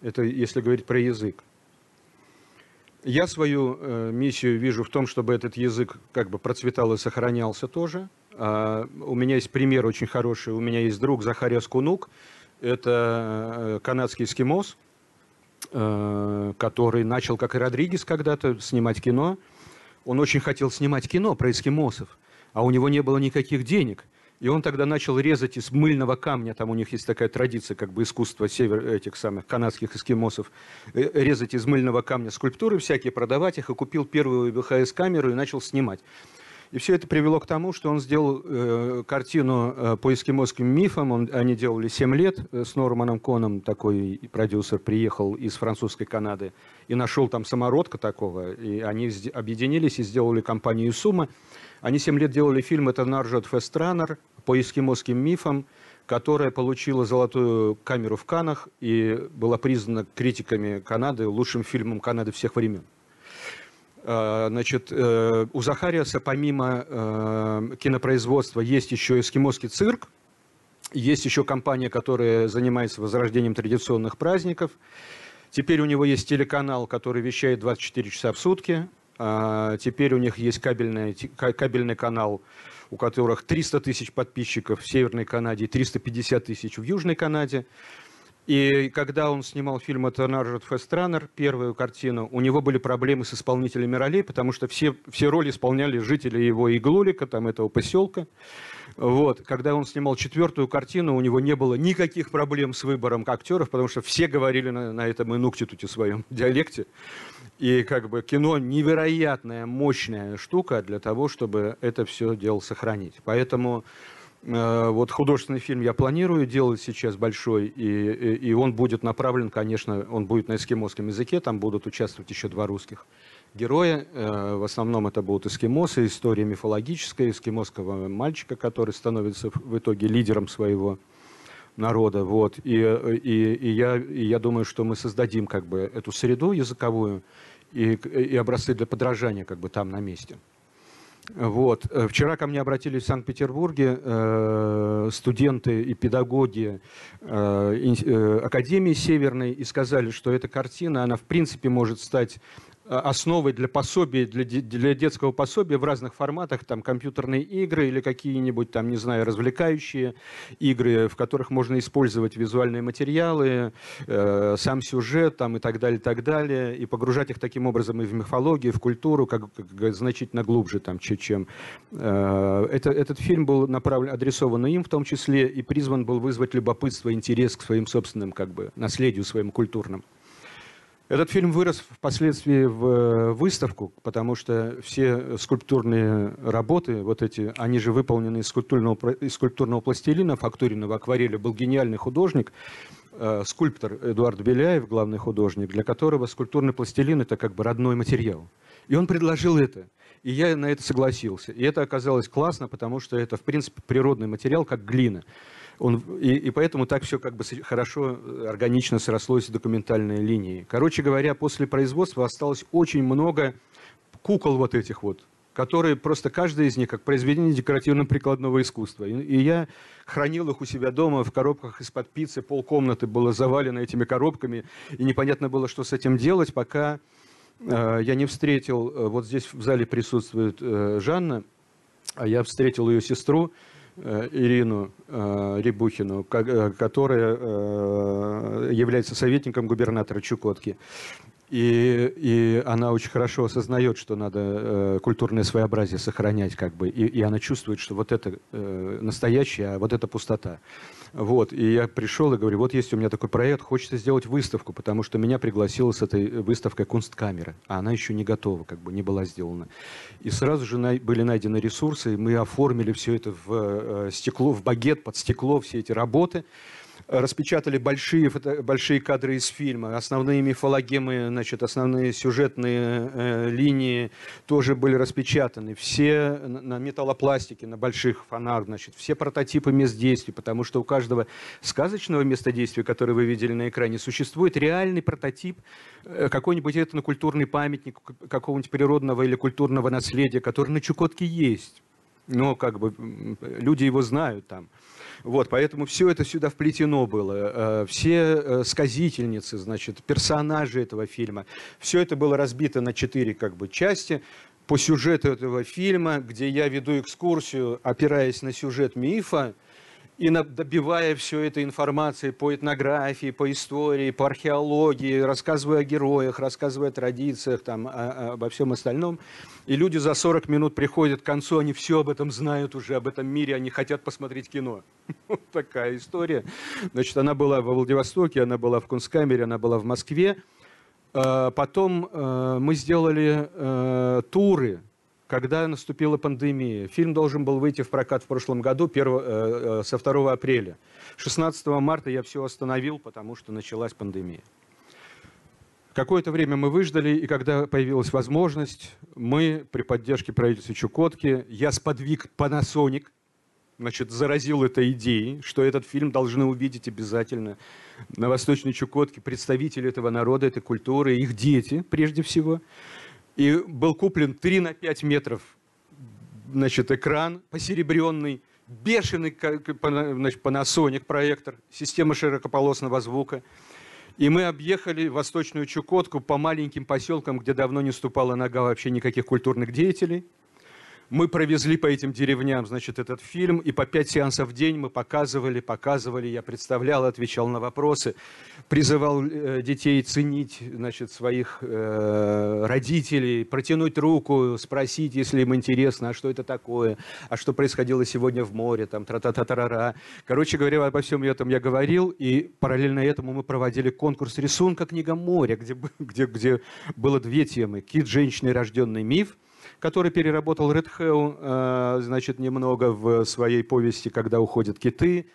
Это если говорить про язык. Я свою э, миссию вижу в том, чтобы этот язык как бы процветал и сохранялся тоже. А, у меня есть пример очень хороший. У меня есть друг Захария Скунук. Это канадский эскимос, который начал, как и Родригес когда-то, снимать кино. Он очень хотел снимать кино про эскимосов, а у него не было никаких денег. И он тогда начал резать из мыльного камня, там у них есть такая традиция, как бы искусство север, этих самых канадских эскимосов, э, резать из мыльного камня скульптуры всякие, продавать их, и купил первую ВХС-камеру и начал снимать. И все это привело к тому, что он сделал э, картину э, по эскимосским мифам. Он, они делали 7 лет э, с Норманом Коном, такой продюсер приехал из французской Канады и нашел там самородка такого. И они объединились и сделали компанию «Сума». Они 7 лет делали фильм «Это Наржот Фестранер» по эскимосским мифам, которая получила золотую камеру в Канах и была признана критиками Канады лучшим фильмом Канады всех времен. Э, значит, э, у Захариаса помимо э, кинопроизводства есть еще эскимосский цирк, есть еще компания, которая занимается возрождением традиционных праздников. Теперь у него есть телеканал, который вещает 24 часа в сутки. Теперь у них есть кабельный, кабельный канал, у которых 300 тысяч подписчиков в Северной Канаде и 350 тысяч в Южной Канаде. И когда он снимал фильм «Это Наржет Фестранер», первую картину, у него были проблемы с исполнителями ролей, потому что все, все роли исполняли жители его Иглулика, там этого поселка. Вот. Когда он снимал четвертую картину, у него не было никаких проблем с выбором актеров, потому что все говорили на, на этом инуктитуте своем диалекте. И как бы кино невероятная, мощная штука для того, чтобы это все дело сохранить. Поэтому вот художественный фильм я планирую делать сейчас большой, и, и он будет направлен, конечно, он будет на эскимосском языке, там будут участвовать еще два русских героя. Э, в основном это будут эскимосы, история мифологическая эскимосского мальчика, который становится в итоге лидером своего народа. Вот. И, и, и, я, и я думаю, что мы создадим как бы эту среду языковую и, и образцы для подражания как бы там на месте. Вот. Э, вчера ко мне обратились в Санкт-Петербурге э, студенты и педагоги э, э, Академии Северной и сказали, что эта картина, она в принципе может стать основой для пособий, для, для детского пособия в разных форматах, там компьютерные игры или какие-нибудь там, не знаю, развлекающие игры, в которых можно использовать визуальные материалы, э, сам сюжет там и так далее, и так далее, и погружать их таким образом и в мифологию, и в культуру, как, как значительно глубже, там, чем... Э, это, этот фильм был направлен, адресован им в том числе, и призван был вызвать любопытство, интерес к своим собственным, как бы, наследию своим культурным. Этот фильм вырос впоследствии в э, выставку, потому что все скульптурные работы, вот эти, они же выполнены из скульптурного, из скульптурного пластилина, фактуренного акварели. Был гениальный художник, э, скульптор Эдуард Беляев, главный художник, для которого скульптурный пластилин – это как бы родной материал. И он предложил это. И я на это согласился. И это оказалось классно, потому что это, в принципе, природный материал, как глина. Он, и, и поэтому так все как бы хорошо, э, органично срослось с документальной линией. Короче говоря, после производства осталось очень много кукол вот этих вот, которые просто каждая из них как произведение декоративно-прикладного искусства. И, и я хранил их у себя дома в коробках из-под пиццы, полкомнаты было завалено этими коробками, и непонятно было, что с этим делать, пока э, я не встретил, э, вот здесь в зале присутствует э, Жанна, а я встретил ее сестру, Ирину э, Рябухину, э, которая является советником губернатора Чукотки. И, и она очень хорошо осознает, что надо э, культурное своеобразие сохранять, как бы, и, и она чувствует, что вот это э, настоящее, а вот это пустота. Вот, и я пришел и говорю, вот есть у меня такой проект, хочется сделать выставку, потому что меня пригласила с этой выставкой Кунсткамера, а она еще не готова, как бы не была сделана. И сразу же на, были найдены ресурсы, и мы оформили все это в э, стекло, в багет, под стекло, все эти работы распечатали большие, фото, большие кадры из фильма, основные мифологемы, значит, основные сюжетные э, линии тоже были распечатаны, все на металлопластике, на больших фонах, значит, все прототипы мест действий, потому что у каждого сказочного места действия, которое вы видели на экране, существует реальный прототип, э, какой-нибудь этнокультурный памятник какого-нибудь природного или культурного наследия, который на Чукотке есть. Но как бы люди его знают там. Вот, поэтому все это сюда вплетено было. Э, все э, сказительницы, значит, персонажи этого фильма. Все это было разбито на четыре как бы, части по сюжету этого фильма, где я веду экскурсию, опираясь на сюжет мифа, и добивая все это информацией по этнографии, по истории, по археологии, рассказывая о героях, рассказывая о традициях, там, о, обо всем остальном. И люди за 40 минут приходят к концу, они все об этом знают уже, об этом мире, они хотят посмотреть кино. Вот такая история. Значит, она была во Владивостоке, она была в Кунсткамере, она была в Москве. А, потом э, мы сделали э, туры когда наступила пандемия. Фильм должен был выйти в прокат в прошлом году 1, э, э, со 2 апреля. 16 марта я все остановил, потому что началась пандемия. Какое-то время мы выждали, и когда появилась возможность, мы при поддержке правительства Чукотки, я сподвиг Panasonic, значит, заразил этой идеей, что этот фильм должны увидеть обязательно на Восточной Чукотке представители этого народа, этой культуры, их дети прежде всего. И был куплен 3 на 5 метров значит, экран посеребренный, бешеный значит, Panasonic проектор, система широкополосного звука. И мы объехали Восточную Чукотку по маленьким поселкам, где давно не ступала нога вообще никаких культурных деятелей – мы провезли по этим деревням, значит, этот фильм, и по пять сеансов в день мы показывали, показывали, я представлял, отвечал на вопросы, призывал э, детей ценить, значит, своих э, родителей, протянуть руку, спросить, если им интересно, а что это такое, а что происходило сегодня в море, там, тра-та-та-та-ра. Короче говоря, обо всем этом я говорил, и параллельно этому мы проводили конкурс рисунка «Книга моря», где, где, где было две темы. «Кит, женщина и рожденный миф», который переработал Редхеу, э, значит, немного в своей повести «Когда уходят киты».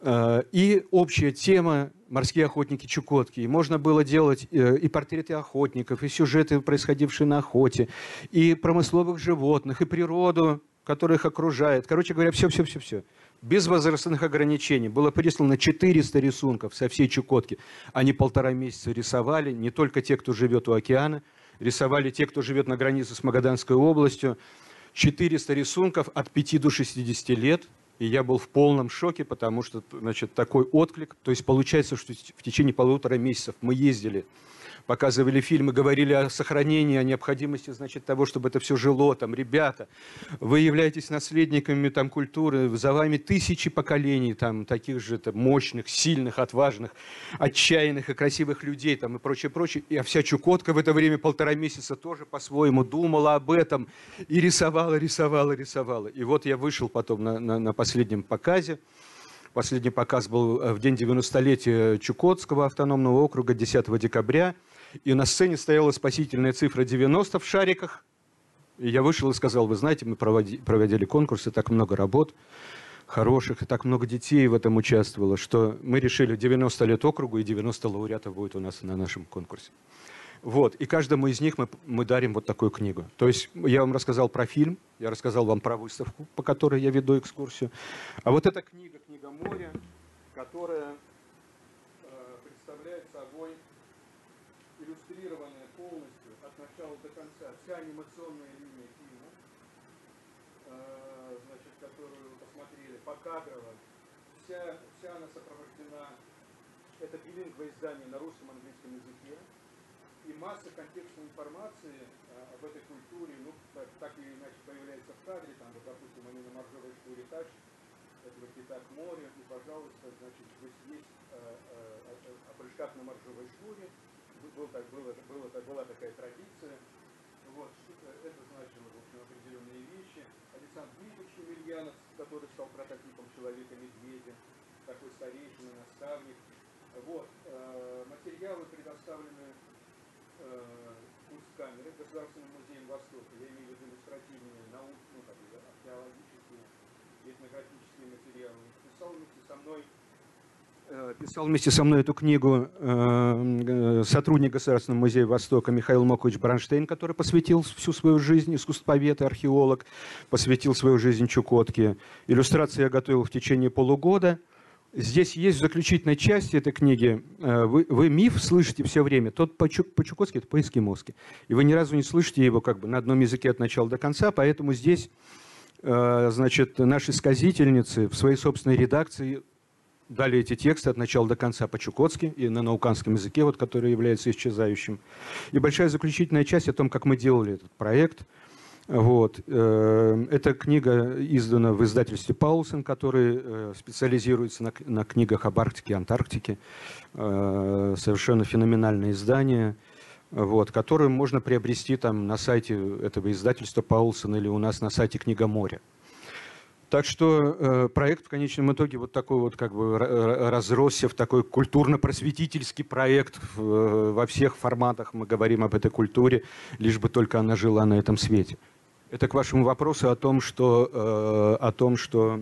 Э, и общая тема «Морские охотники Чукотки». И можно было делать э, и портреты охотников, и сюжеты, происходившие на охоте, и промысловых животных, и природу, которая их окружает. Короче говоря, все-все-все-все. Без возрастных ограничений. Было прислано 400 рисунков со всей Чукотки. Они полтора месяца рисовали, не только те, кто живет у океана – рисовали те, кто живет на границе с Магаданской областью. 400 рисунков от 5 до 60 лет. И я был в полном шоке, потому что значит, такой отклик. То есть получается, что в течение полутора месяцев мы ездили показывали фильмы, говорили о сохранении, о необходимости, значит, того, чтобы это все жило, там, ребята, вы являетесь наследниками там культуры, за вами тысячи поколений, там, таких же там, мощных, сильных, отважных, отчаянных и красивых людей, там, и прочее, прочее. И вся Чукотка в это время полтора месяца тоже по-своему думала об этом и рисовала, рисовала, рисовала. И вот я вышел потом на, на, на последнем показе, Последний показ был э, в день 90-летия Чукотского автономного округа 10 декабря. И на сцене стояла спасительная цифра 90 в шариках. И я вышел и сказал, вы знаете, мы проводи, проводили конкурсы, так много работ хороших, и так много детей в этом участвовало, что мы решили 90 лет округу, и 90 лауреатов будет у нас на нашем конкурсе. Вот. И каждому из них мы, мы дарим вот такую книгу. То есть я вам рассказал про фильм, я рассказал вам про выставку, по которой я веду экскурсию. А вот эта книга, книга моря, которая э, представляет собой иллюстрированная полностью от начала до конца вся анимационная линия фильма, э, значит, которую вы посмотрели, покадрово, вся, вся она сопровождена, это билингвое издание на русском английском языке, и масса контекстной информации а, об этой культуре, ну, так, так или иначе появляется в кадре, там, вот, допустим, они на моржовой шкуре тач, этого кита к морю, и, пожалуйста, значит, здесь есть а, а, о прыжках на моржовой шкуре, был, так, было, так, была такая традиция, вот, это значило, в общем, определенные вещи. Александр Дмитриевич Емельянов, который стал прототипом человека-медведя, такой старейший наставник. Вот, э, материалы предоставлены Э, камеры Государственным музеем Востока, я имею в виду иллюстративные науки, ну, археологические, этнографические материалы. Писал вместе со мной Писал вместе со мной эту книгу э, сотрудник Государственного музея Востока Михаил Мокович Бронштейн, который посвятил всю свою жизнь, искусствовед и археолог, посвятил свою жизнь Чукотке. Иллюстрации я готовил в течение полугода – Здесь есть в заключительной части этой книги, э, вы, вы миф слышите все время, тот по-чукотски, это по-эскимоски. И вы ни разу не слышите его как бы на одном языке от начала до конца, поэтому здесь, э, значит, наши сказительницы в своей собственной редакции дали эти тексты от начала до конца по-чукотски и на науканском языке, вот, который является исчезающим. И большая заключительная часть о том, как мы делали этот проект – вот. Э, эта книга издана в издательстве Паулсен, который э, специализируется на, на книгах об Арктике и Антарктике. Э, совершенно феноменальное издание, вот, которое можно приобрести там на сайте этого издательства Паулсен или у нас на сайте Книга моря. Так что проект в конечном итоге вот такой вот как бы разросся в такой культурно-просветительский проект во всех форматах. Мы говорим об этой культуре, лишь бы только она жила на этом свете. Это к вашему вопросу о том, что, э, о том, что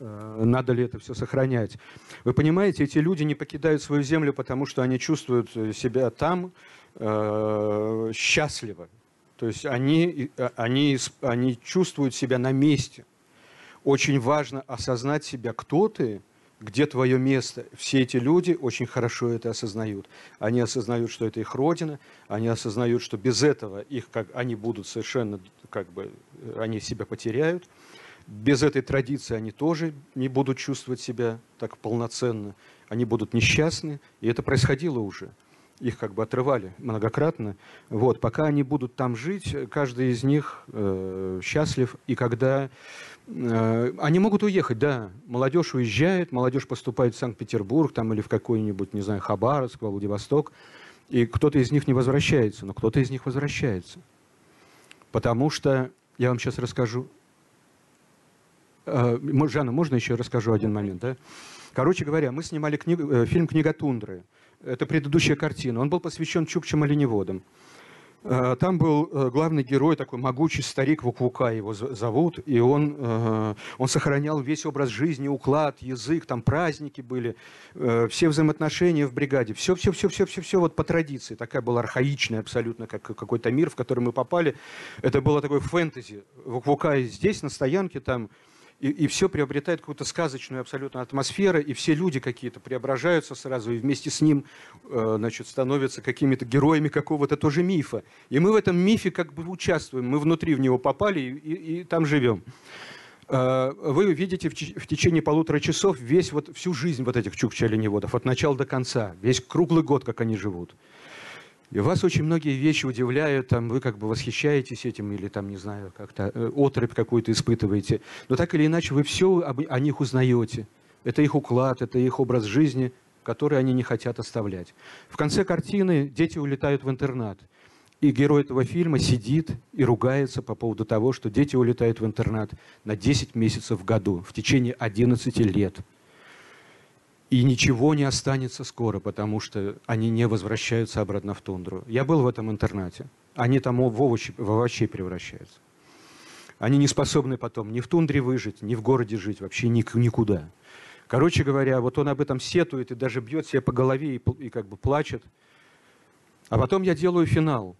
э, надо ли это все сохранять. Вы понимаете, эти люди не покидают свою землю, потому что они чувствуют себя там э, счастливо. То есть они, они, они чувствуют себя на месте. Очень важно осознать себя, кто ты, где твое место. Все эти люди очень хорошо это осознают. Они осознают, что это их родина, они осознают, что без этого их, как, они будут совершенно, как бы, они себя потеряют. Без этой традиции они тоже не будут чувствовать себя так полноценно. Они будут несчастны, и это происходило уже. Их как бы отрывали многократно. Вот, пока они будут там жить, каждый из них э, счастлив. И когда они могут уехать, да. Молодежь уезжает, молодежь поступает в Санкт-Петербург там, или в какой-нибудь, не знаю, Хабаровск, Владивосток. И кто-то из них не возвращается, но кто-то из них возвращается. Потому что, я вам сейчас расскажу, э, Жанна, можно еще расскажу один момент? Да? Короче говоря, мы снимали книг, э, фильм «Книга тундры». Это предыдущая картина. Он был посвящен чукчам оленеводам. Э, там был э, главный герой, такой могучий старик Вуквука его зовут, и он, э, он сохранял весь образ жизни, уклад, язык, там праздники были, все взаимоотношения в бригаде, все, все, все, все, все, все вот по традиции. Такая была архаичная абсолютно, как какой-то мир, в который мы попали. Это было такое фэнтези. Вуквука здесь, на стоянке, там и, и все приобретает какую-то сказочную абсолютно атмосферу, и все люди какие-то преображаются сразу, и вместе с ним э, значит, становятся какими-то героями какого-то тоже мифа. И мы в этом мифе как бы участвуем, мы внутри в него попали и, и, и там живем. Э, вы видите в, в течение полутора часов весь вот, всю жизнь вот этих чукча-оленеводов, от начала до конца, весь круглый год, как они живут. И вас очень многие вещи удивляют, там, вы как бы восхищаетесь этим или там, не знаю, как-то э, отрыв какую-то испытываете. Но так или иначе вы все об, о них узнаете. Это их уклад, это их образ жизни, который они не хотят оставлять. В конце картины дети улетают в интернат. И герой этого фильма сидит и ругается по поводу того, что дети улетают в интернат на 10 месяцев в году, в течение 11 лет. И ничего не останется скоро, потому что они не возвращаются обратно в тундру. Я был в этом интернате. Они там в овощи, в овощей превращаются. Они не способны потом ни в тундре выжить, ни в городе жить, вообще никуда. Короче говоря, вот он об этом сетует и даже бьет себя по голове и, и как бы плачет. А потом я делаю финал.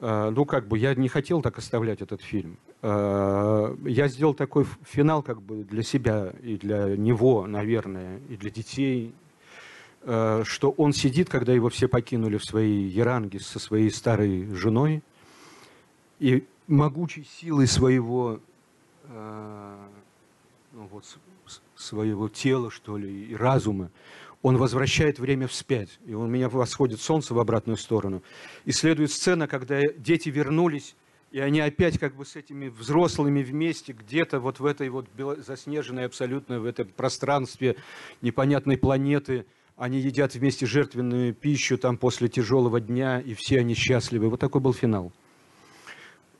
А, ну, как бы я не хотел так оставлять этот фильм. А, я сделал такой финал как бы для себя и для него, наверное, и для детей, а, что он сидит, когда его все покинули в своей Яранге со своей старой женой, и могучей силой своего, ну, вот, своего тела, что ли, и разума, он возвращает время вспять. И у меня восходит солнце в обратную сторону. И следует сцена, когда дети вернулись, и они опять как бы с этими взрослыми вместе где-то вот в этой вот заснеженной абсолютно, в этом пространстве непонятной планеты, они едят вместе жертвенную пищу там после тяжелого дня, и все они счастливы. Вот такой был финал.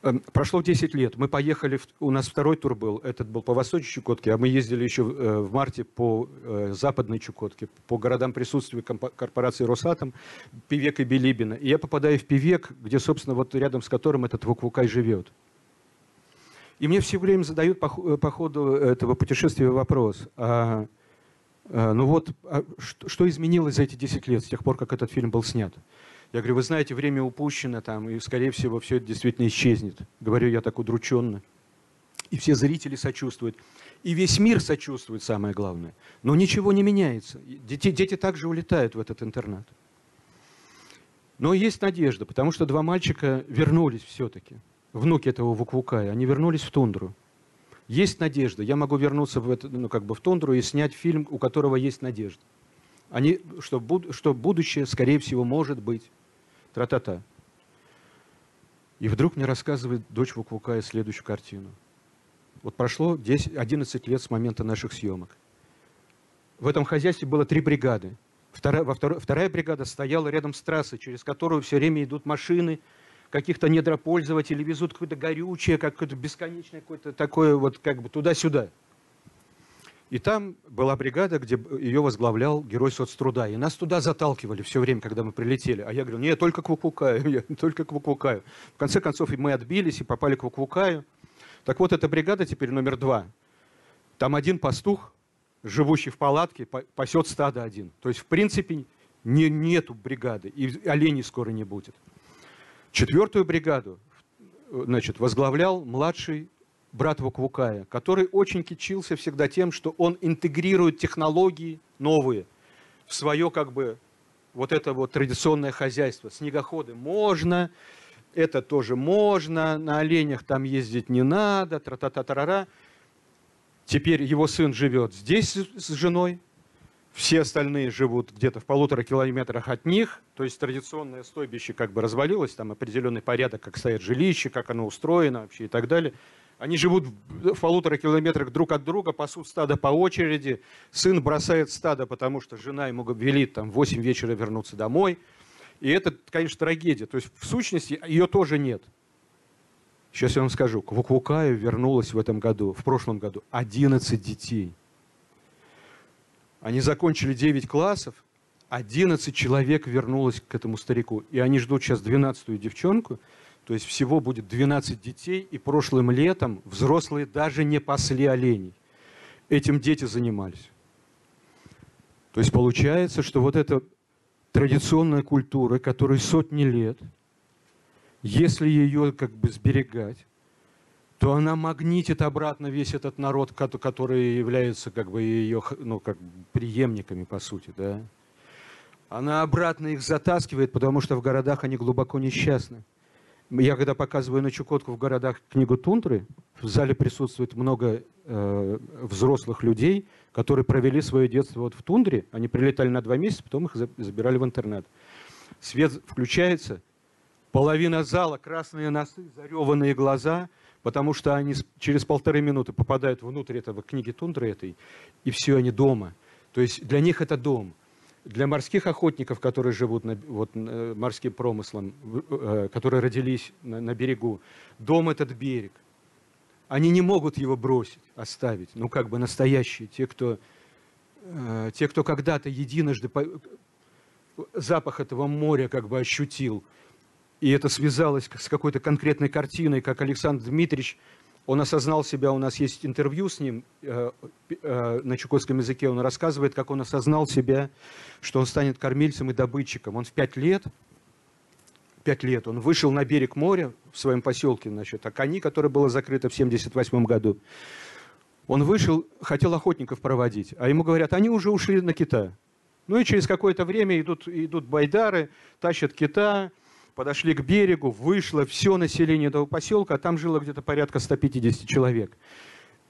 Эм, прошло 10 лет. Мы поехали, у нас второй тур был, этот был по Восточной Чукотке, а мы ездили еще э, в марте по э, Западной Чукотке, по городам присутствия корпорации «Росатом», Певек и Билибина. И я попадаю в Певек, где, собственно, вот рядом с которым этот Вуквукай живет. И мне все время задают э, по ходу этого путешествия вопрос, а, а, ну вот, а что, что изменилось за эти 10 лет, с тех пор, как этот фильм был снят? Я говорю, вы знаете, время упущено там, и, скорее всего, все это действительно исчезнет. Говорю я так удрученно. И все зрители сочувствуют. И весь мир сочувствует, самое главное. Но ничего не меняется. Дети, дети также улетают в этот интернат. Но есть надежда, потому что два мальчика вернулись все-таки. Внуки этого Вуквукая, они вернулись в тундру. Есть надежда. Я могу вернуться в, это, ну, как бы в тундру и снять фильм, у которого есть надежда. Они, что, буд, что будущее, скорее всего, может быть тра-та-та. И вдруг мне рассказывает дочь Вуквукая следующую картину. Вот прошло 10, 11 лет с момента наших съемок. В этом хозяйстве было три бригады. Вторая, во второй, вторая бригада стояла рядом с трассой, через которую все время идут машины, каких-то недропользователей, везут какое-то горючее, какое-то бесконечное, какое-то такое вот как бы туда-сюда. И там была бригада, где ее возглавлял герой соцтруда. И нас туда заталкивали все время, когда мы прилетели. А я говорю, нет, только к Вукукаю, я только к Вукукаю. В конце концов мы отбились и попали к Вукукаю. Так вот, эта бригада теперь номер два. Там один пастух, живущий в палатке, пасет стадо один. То есть, в принципе, не, нету бригады, и оленей скоро не будет. Четвертую бригаду значит, возглавлял младший брат Вуквукая, который очень кичился всегда тем, что он интегрирует технологии новые в свое как бы вот это вот традиционное хозяйство. Снегоходы можно, это тоже можно, на оленях там ездить не надо, тра-та-та-тарара. Теперь его сын живет здесь с женой, все остальные живут где-то в полутора километрах от них, то есть традиционное стойбище как бы развалилось, там определенный порядок, как стоят жилища, как оно устроено вообще и так далее – они живут в полутора километрах друг от друга, пасут стадо по очереди. Сын бросает стадо, потому что жена ему велит там, в 8 вечера вернуться домой. И это, конечно, трагедия. То есть, в сущности, ее тоже нет. Сейчас я вам скажу. К Вуквукаю вернулось в этом году, в прошлом году, 11 детей. Они закончили 9 классов, 11 человек вернулось к этому старику. И они ждут сейчас 12-ю девчонку, то есть всего будет 12 детей, и прошлым летом взрослые даже не пасли оленей. Этим дети занимались. То есть получается, что вот эта традиционная культура, которой сотни лет, если ее как бы сберегать, то она магнитит обратно весь этот народ, который является как бы ее ну, как преемниками, по сути. Да? Она обратно их затаскивает, потому что в городах они глубоко несчастны. Я когда показываю на Чукотку в городах книгу «Тундры», в зале присутствует много э, взрослых людей, которые провели свое детство вот в тундре. Они прилетали на два месяца, потом их забирали в интернат. Свет включается, половина зала, красные носы, зареванные глаза, потому что они через полторы минуты попадают внутрь этого книги «Тундры» этой, и все, они дома. То есть для них это дом для морских охотников, которые живут на, вот, морским промыслом, э, которые родились на, на берегу, дом этот берег. Они не могут его бросить, оставить. Ну, как бы настоящие, те, кто э, те, кто когда-то единожды по... запах этого моря как бы ощутил, и это связалось с какой-то конкретной картиной, как Александр Дмитриевич, он осознал себя, у нас есть интервью с ним э, э, на чукотском языке, он рассказывает, как он осознал себя, что он станет кормильцем и добытчиком. Он в пять лет, пять лет, он вышел на берег моря в своем поселке, значит, Акани, которое было закрыто в 1978 году. Он вышел, хотел охотников проводить, а ему говорят, они уже ушли на кита. Ну и через какое-то время идут, идут байдары, тащат кита, подошли к берегу, вышло все население этого поселка, а там жило где-то порядка 150 человек.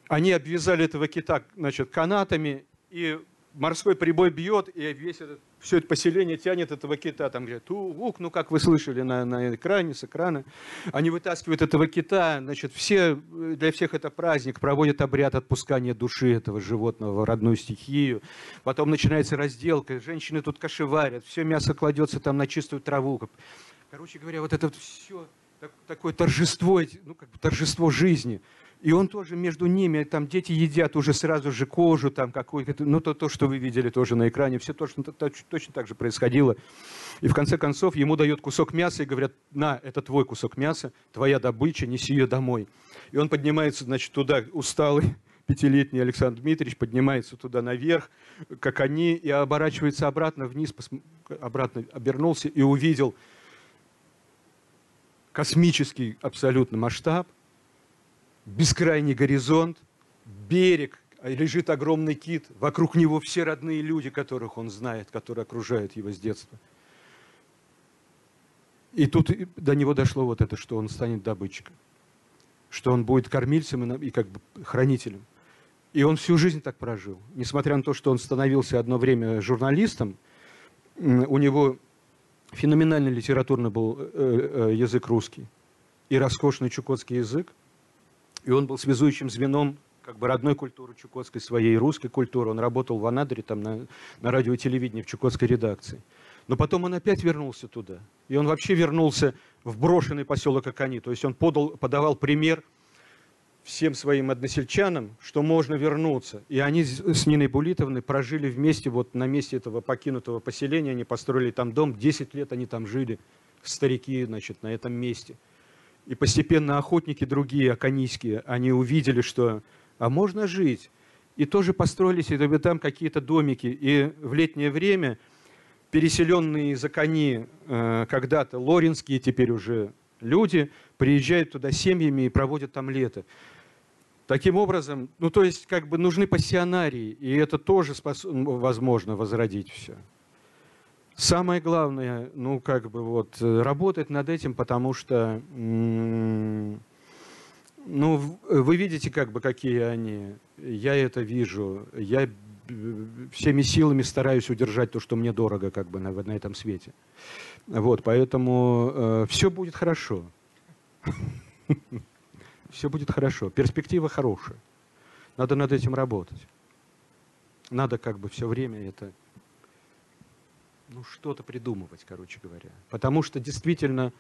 Они обвязали этого кита значит, канатами, и морской прибой бьет, и весь этот, все это поселение тянет этого кита. Там говорят, ух, ну как вы слышали на, на экране, с экрана. Они вытаскивают этого кита, значит, все, для всех это праздник, проводят обряд отпускания души этого животного в родную стихию. Потом начинается разделка, женщины тут кашеварят, все мясо кладется там на чистую траву. Короче говоря, вот это все такое торжество, ну, как бы торжество жизни. И он тоже между ними, там дети едят уже сразу же кожу, там какой-то, ну то, то, что вы видели тоже на экране, все точно, точно так же происходило. И в конце концов ему дают кусок мяса и говорят, на, это твой кусок мяса, твоя добыча, неси ее домой. И он поднимается, значит, туда усталый, пятилетний Александр Дмитриевич поднимается туда наверх, как они, и оборачивается обратно вниз, обратно обернулся и увидел, космический абсолютно масштаб, бескрайний горизонт, берег, лежит огромный кит, вокруг него все родные люди, которых он знает, которые окружают его с детства. И тут до него дошло вот это, что он станет добытчиком, что он будет кормильцем и как бы хранителем. И он всю жизнь так прожил. Несмотря на то, что он становился одно время журналистом, у него феноменальный литературный был э, э, язык русский и роскошный чукотский язык. И он был связующим звеном как бы родной культуры чукотской, своей русской культуры. Он работал в Анадыре, там на, на радио и телевидении, в чукотской редакции. Но потом он опять вернулся туда. И он вообще вернулся в брошенный поселок Акани. То есть он подал, подавал пример – всем своим односельчанам, что можно вернуться. И они с Ниной Булитовной прожили вместе, вот на месте этого покинутого поселения, они построили там дом, 10 лет они там жили, старики, значит, на этом месте. И постепенно охотники другие, аканийские, они увидели, что а можно жить. И тоже построились и там какие-то домики. И в летнее время переселенные из Акани э, когда-то, лоринские теперь уже люди, приезжают туда семьями и проводят там лето. Таким образом, ну то есть как бы нужны пассионарии, и это тоже спос... возможно возродить все. Самое главное, ну как бы вот работать над этим, потому что, ну вы видите как бы какие они, я это вижу, я всеми силами стараюсь удержать то, что мне дорого как бы на, на этом свете. Вот, поэтому э, все будет хорошо. все будет хорошо. Перспектива хорошая. Надо над этим работать. Надо как бы все время это, ну, что-то придумывать, короче говоря. Потому что действительно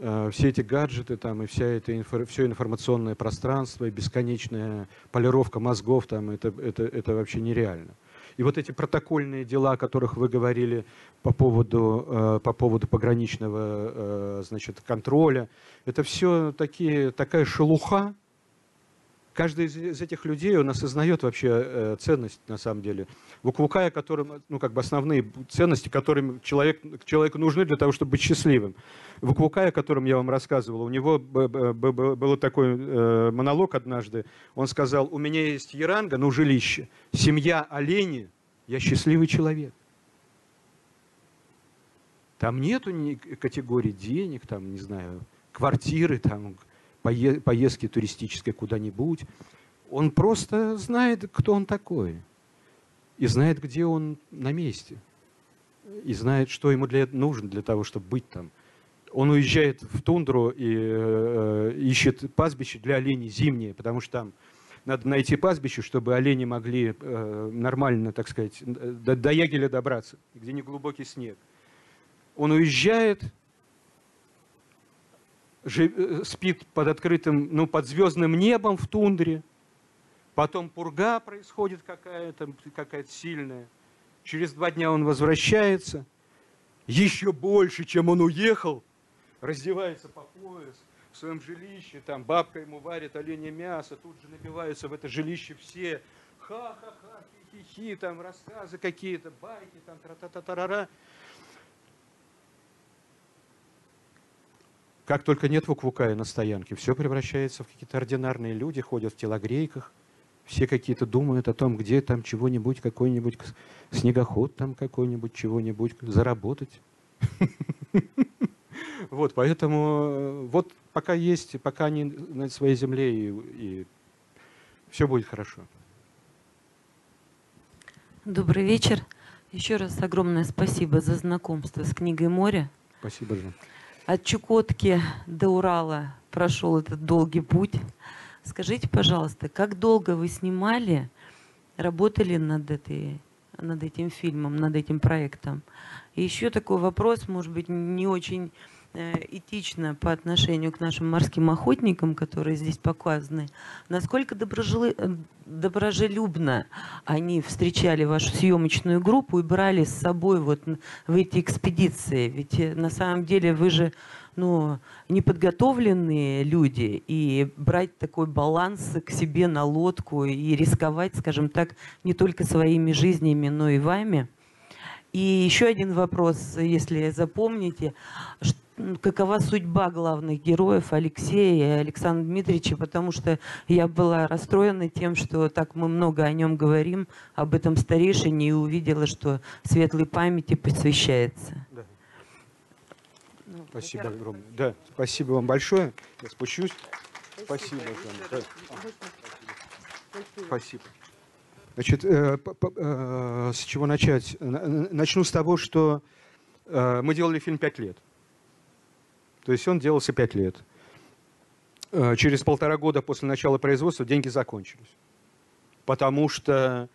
э, все эти гаджеты там и вся это инфо, все информационное пространство и бесконечная полировка мозгов там, это, это, это вообще нереально. И вот эти протокольные дела, о которых вы говорили по поводу, э, по поводу пограничного э, значит, контроля, это все такие, такая шелуха. Каждый из этих людей, он осознает вообще э, ценность, на самом деле. Вуквукая, которым, ну, как бы основные ценности, которым человек, человеку нужны для того, чтобы быть счастливым. Вуквукая, о котором я вам рассказывал, у него был такой монолог однажды. Он сказал, у меня есть яранга, ну, жилище, семья олени, я счастливый человек. Там нету категории денег, там, не знаю, квартиры, там, поездки туристической куда-нибудь. Он просто знает, кто он такой. И знает, где он на месте. И знает, что ему для этого нужно для того, чтобы быть там. Он уезжает в тундру и э, ищет пастбище для оленей зимние, потому что там надо найти пастбище, чтобы олени могли э, нормально, так сказать, до, до ягеля добраться, где не глубокий снег. Он уезжает, спит под открытым, ну, под звездным небом в тундре, Потом пурга происходит какая-то, какая-то сильная. Через два дня он возвращается, еще больше, чем он уехал, раздевается по пояс в своем жилище, там бабка ему варит оленя мясо, тут же набиваются в это жилище все, ха-ха-ха, хи-хи, там рассказы какие-то, байки, там тра-та-та-тарара. Как только нет Вуквукая на стоянке, все превращается в какие-то ординарные люди, ходят в телогрейках, все какие-то думают о том, где там чего-нибудь, какой-нибудь снегоход там какой-нибудь, чего-нибудь заработать. Вот, поэтому э, вот пока есть, пока они на своей земле, и, и все будет хорошо. Добрый вечер. Еще раз огромное спасибо за знакомство с книгой «Море». Спасибо, Жан. От Чукотки до Урала прошел этот долгий путь. Скажите, пожалуйста, как долго вы снимали, работали над, этой, над этим фильмом, над этим проектом? И еще такой вопрос, может быть, не очень этично по отношению к нашим морским охотникам, которые здесь показаны, насколько доброжелы... Э, доброжелюбно они встречали вашу съемочную группу и брали с собой вот в эти экспедиции. Ведь э, на самом деле вы же ну, неподготовленные люди, и брать такой баланс к себе на лодку и рисковать, скажем так, не только своими жизнями, но и вами. И еще один вопрос, если запомните, какова судьба главных героев Алексея и Александра Дмитриевича, потому что я была расстроена тем, что так мы много о нем говорим, об этом старейшине, и увидела, что светлой памяти посвящается. Да. Ну, спасибо огромное. Да, спасибо вам большое. Я спущусь. Спасибо, Да. Спасибо. Значит, э, э, с чего начать? Начну с того, что э, мы делали фильм пять лет. То есть он делался пять лет. Э, через полтора года после начала производства деньги закончились. Потому что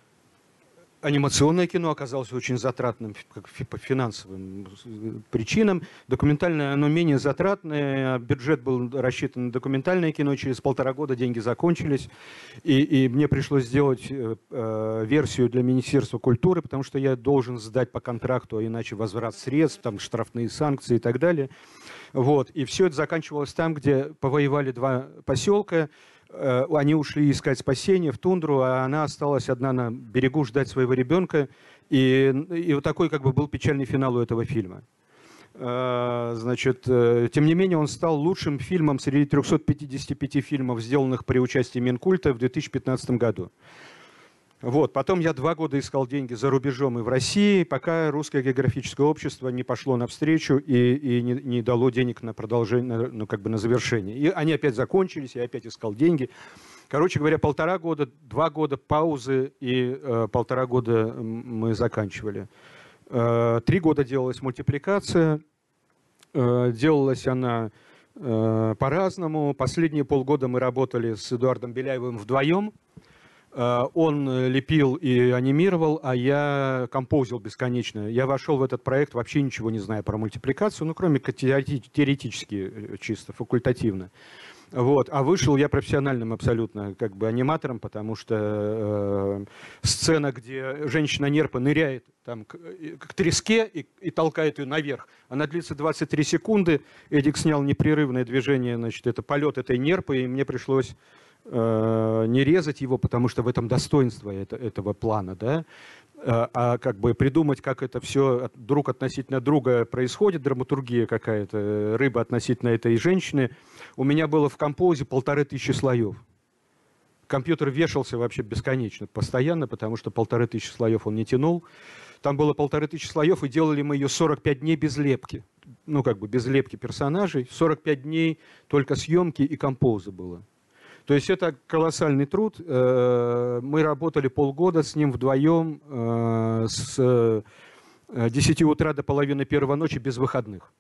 анимационное кино оказалось очень затратным по финансовым э, причинам. Документальное оно менее затратное, а бюджет был рассчитан на документальное кино, через полтора года деньги закончились, и, и мне пришлось сделать э, э, версию для Министерства культуры, потому что я должен сдать по контракту, а иначе возврат средств, там штрафные санкции и так далее. Вот. И все это заканчивалось там, где повоевали два поселка, они ушли искать спасение в тундру, а она осталась одна на берегу ждать своего ребенка. И, и вот такой как бы был печальный финал у этого фильма. Э, значит, э, тем не менее, он стал лучшим фильмом среди 355 фильмов, сделанных при участии Минкульта в 2015 году. Вот. Потом я два года искал деньги за рубежом и в России, пока русское географическое общество не пошло навстречу и, и не, не дало денег на продолжение, ну как бы на завершение. И они опять закончились, я опять искал деньги. Короче говоря, полтора года, два года паузы и э, полтора года мы заканчивали. Э, три года делалась мультипликация, э, делалась она э, по-разному. Последние полгода мы работали с Эдуардом Беляевым вдвоем. Он э, лепил и анимировал, а я композил бесконечно. Я вошел в этот проект вообще ничего не зная про мультипликацию, ну, кроме теоретически, э, чисто, факультативно. Вот. А вышел я профессиональным абсолютно как бы аниматором, потому что э, сцена, где женщина-нерпа ныряет там, к, к треске и, и толкает ее наверх, она длится 23 секунды. Эдик снял непрерывное движение, значит, это полет этой нерпы, и мне пришлось Э, не резать его, потому что в этом достоинство это, этого плана, да, э, а как бы придумать, как это все друг относительно друга происходит, драматургия какая-то, рыба относительно этой женщины. У меня было в композе полторы тысячи слоев. Компьютер вешался вообще бесконечно, постоянно, потому что полторы тысячи слоев он не тянул. Там было полторы тысячи слоев, и делали мы ее 45 дней без лепки. Ну, как бы без лепки персонажей. 45 дней только съемки и композы было. То есть это колоссальный труд. Э, мы работали полгода с ним вдвоем э, с 10 э, утра до половины первого ночи без выходных.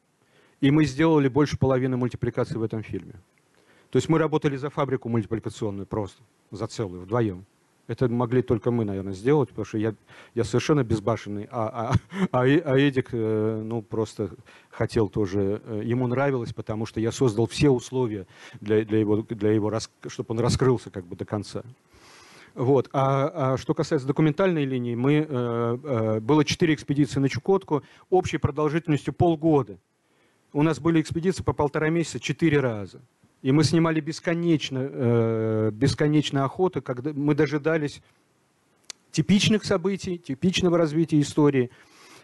И мы сделали больше половины мультипликации в этом фильме. То есть мы работали за фабрику мультипликационную просто, за целую, вдвоем. Это могли только мы, наверное, сделать, потому что я, я совершенно безбашенный. А, а, а, а Эдик, э, ну, просто хотел тоже, э, ему нравилось, потому что я создал все условия для, для его, для его чтобы он раскрылся как бы до конца. Вот. А, а что касается документальной линии, мы, э, э, было четыре экспедиции на Чукотку общей продолжительностью полгода. У нас были экспедиции по полтора месяца четыре раза. И мы снимали бесконечно, э, бесконечно охоты, когда мы дожидались типичных событий, типичного развития истории,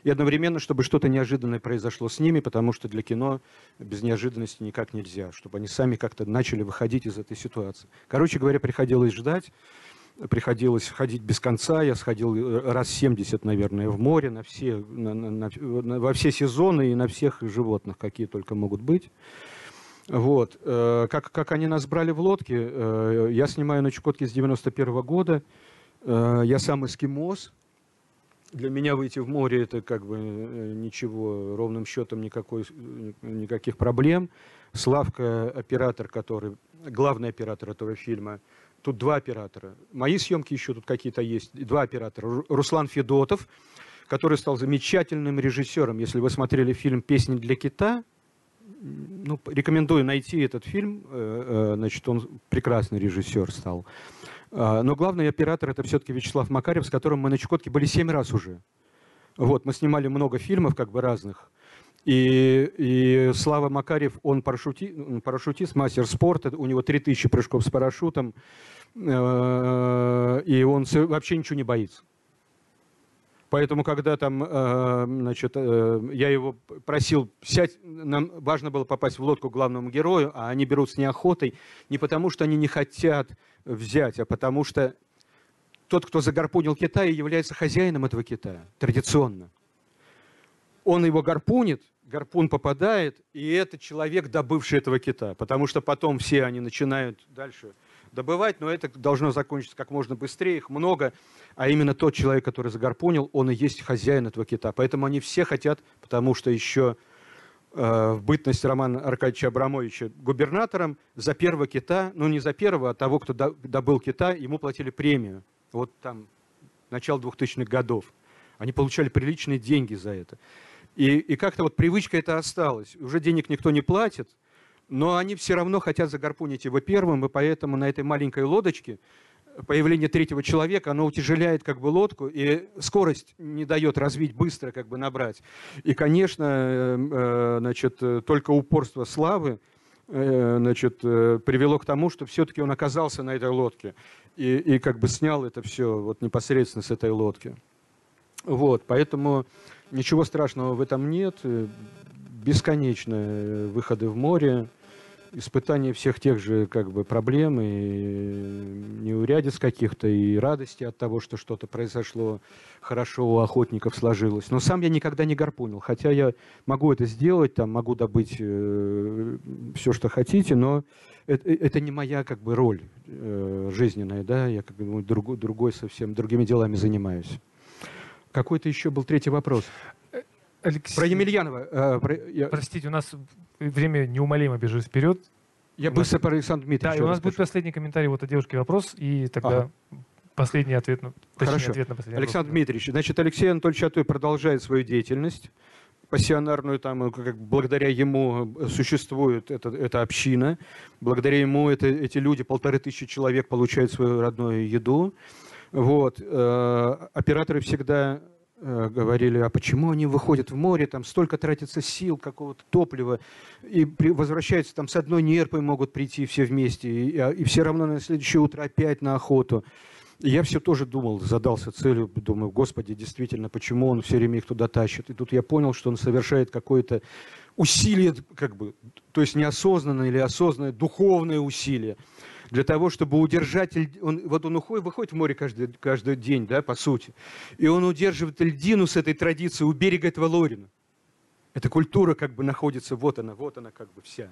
и одновременно, чтобы что-то неожиданное произошло с ними, потому что для кино без неожиданности никак нельзя, чтобы они сами как-то начали выходить из этой ситуации. Короче говоря, приходилось ждать, приходилось ходить без конца. Я сходил э, раз 70, наверное, в море на все, на, на, на, во все сезоны и на всех животных, какие только могут быть. Вот. Э, как, как они нас брали в лодке, э, я снимаю на Чукотке с 91 -го года. Я сам эскимос. Для меня выйти в море это как бы ничего, ровным счетом никакой, никаких проблем. Славка, оператор, который, главный оператор этого фильма, Тут два оператора. Мои съемки еще тут какие-то есть. Два оператора. Руслан Федотов, который стал замечательным режиссером. Если вы смотрели фильм «Песни для кита», ну, рекомендую найти этот фильм. Э, э, значит, он прекрасный режиссер стал. А, но главный оператор это все-таки Вячеслав Макарев, с которым мы на Чукотке были семь раз уже. Вот, мы снимали много фильмов как бы разных. И, и Слава Макарев, он парашюти, парашютист, мастер спорта, у него 3000 прыжков с парашютом, э, и он вообще ничего не боится. Поэтому, когда там, э, значит, э, я его просил сядь, нам важно было попасть в лодку главному герою, а они берут с неохотой, не потому что они не хотят взять, а потому что тот, кто загарпунил Китай, является хозяином этого Китая, традиционно. Он его гарпунит, гарпун попадает, и это человек, добывший этого кита. Потому что потом все они начинают дальше добывать, но это должно закончиться как можно быстрее, их много. А именно тот человек, который загарпунил, он и есть хозяин этого кита. Поэтому они все хотят, потому что еще э, в бытность Романа Аркадьевича Абрамовича губернатором за первого кита, ну не за первого, а того, кто добыл кита, ему платили премию. Вот там начало 2000-х годов. Они получали приличные деньги за это. И, и как-то вот привычка это осталась. Уже денег никто не платит, но они все равно хотят загарпунить его первым, и поэтому на этой маленькой лодочке появление третьего человека, оно утяжеляет как бы лодку, и скорость не дает развить быстро, как бы набрать. И, конечно, э, э, значит, только упорство славы э, значит, привело к тому, что все-таки он оказался на этой лодке и, и как бы снял это все вот непосредственно с этой лодки. Вот, поэтому Ничего страшного в этом нет. Э, бесконечные выходы в море, испытание всех тех же как бы, проблем и неурядиц каких-то, и радости от того, что что-то произошло хорошо у охотников сложилось. Но сам я никогда не гарпунил, хотя я могу это сделать, там, могу добыть э, все, что хотите, но это, это не моя как бы, роль э, жизненная, да, я как бы, другой, другой совсем другими делами занимаюсь. Какой-то еще был третий вопрос. Э, Алексей... Про Емельянова. Э, про... Я... Простите, у нас время неумолимо бежит вперед. Я быстро про Александра Дмитриевича. Да, и у нас будет последний комментарий вот от девушки вопрос, и тогда ага. последний ответ, ну, Хорошо. ответ на последний Александр вопрос. Дмитриевич, значит, Алексей Анатольевич Атой продолжает свою деятельность пассионарную, там, как, благодаря ему существует эта, эта община, благодаря ему это, эти люди, полторы тысячи человек, получают свою родную еду. Вот. Э, операторы всегда э, говорили, а почему они выходят в море, там столько тратится сил, какого-то топлива, и при, возвращаются там с одной нерпой могут прийти все вместе, и, а, и все равно на следующее утро опять на охоту. Я все тоже думал, задался целью, думаю, господи, действительно, почему он все время их туда тащит. И тут я понял, что он совершает какое-то усилие, как бы, то есть неосознанное или осознанное духовное усилие для того, чтобы удержать... Он, вот он уходит, выходит в море каждый, каждый день, да, по сути, и он удерживает льдину с этой традицией у берега этого Лорина. Эта культура как бы находится, вот она, вот она как бы вся.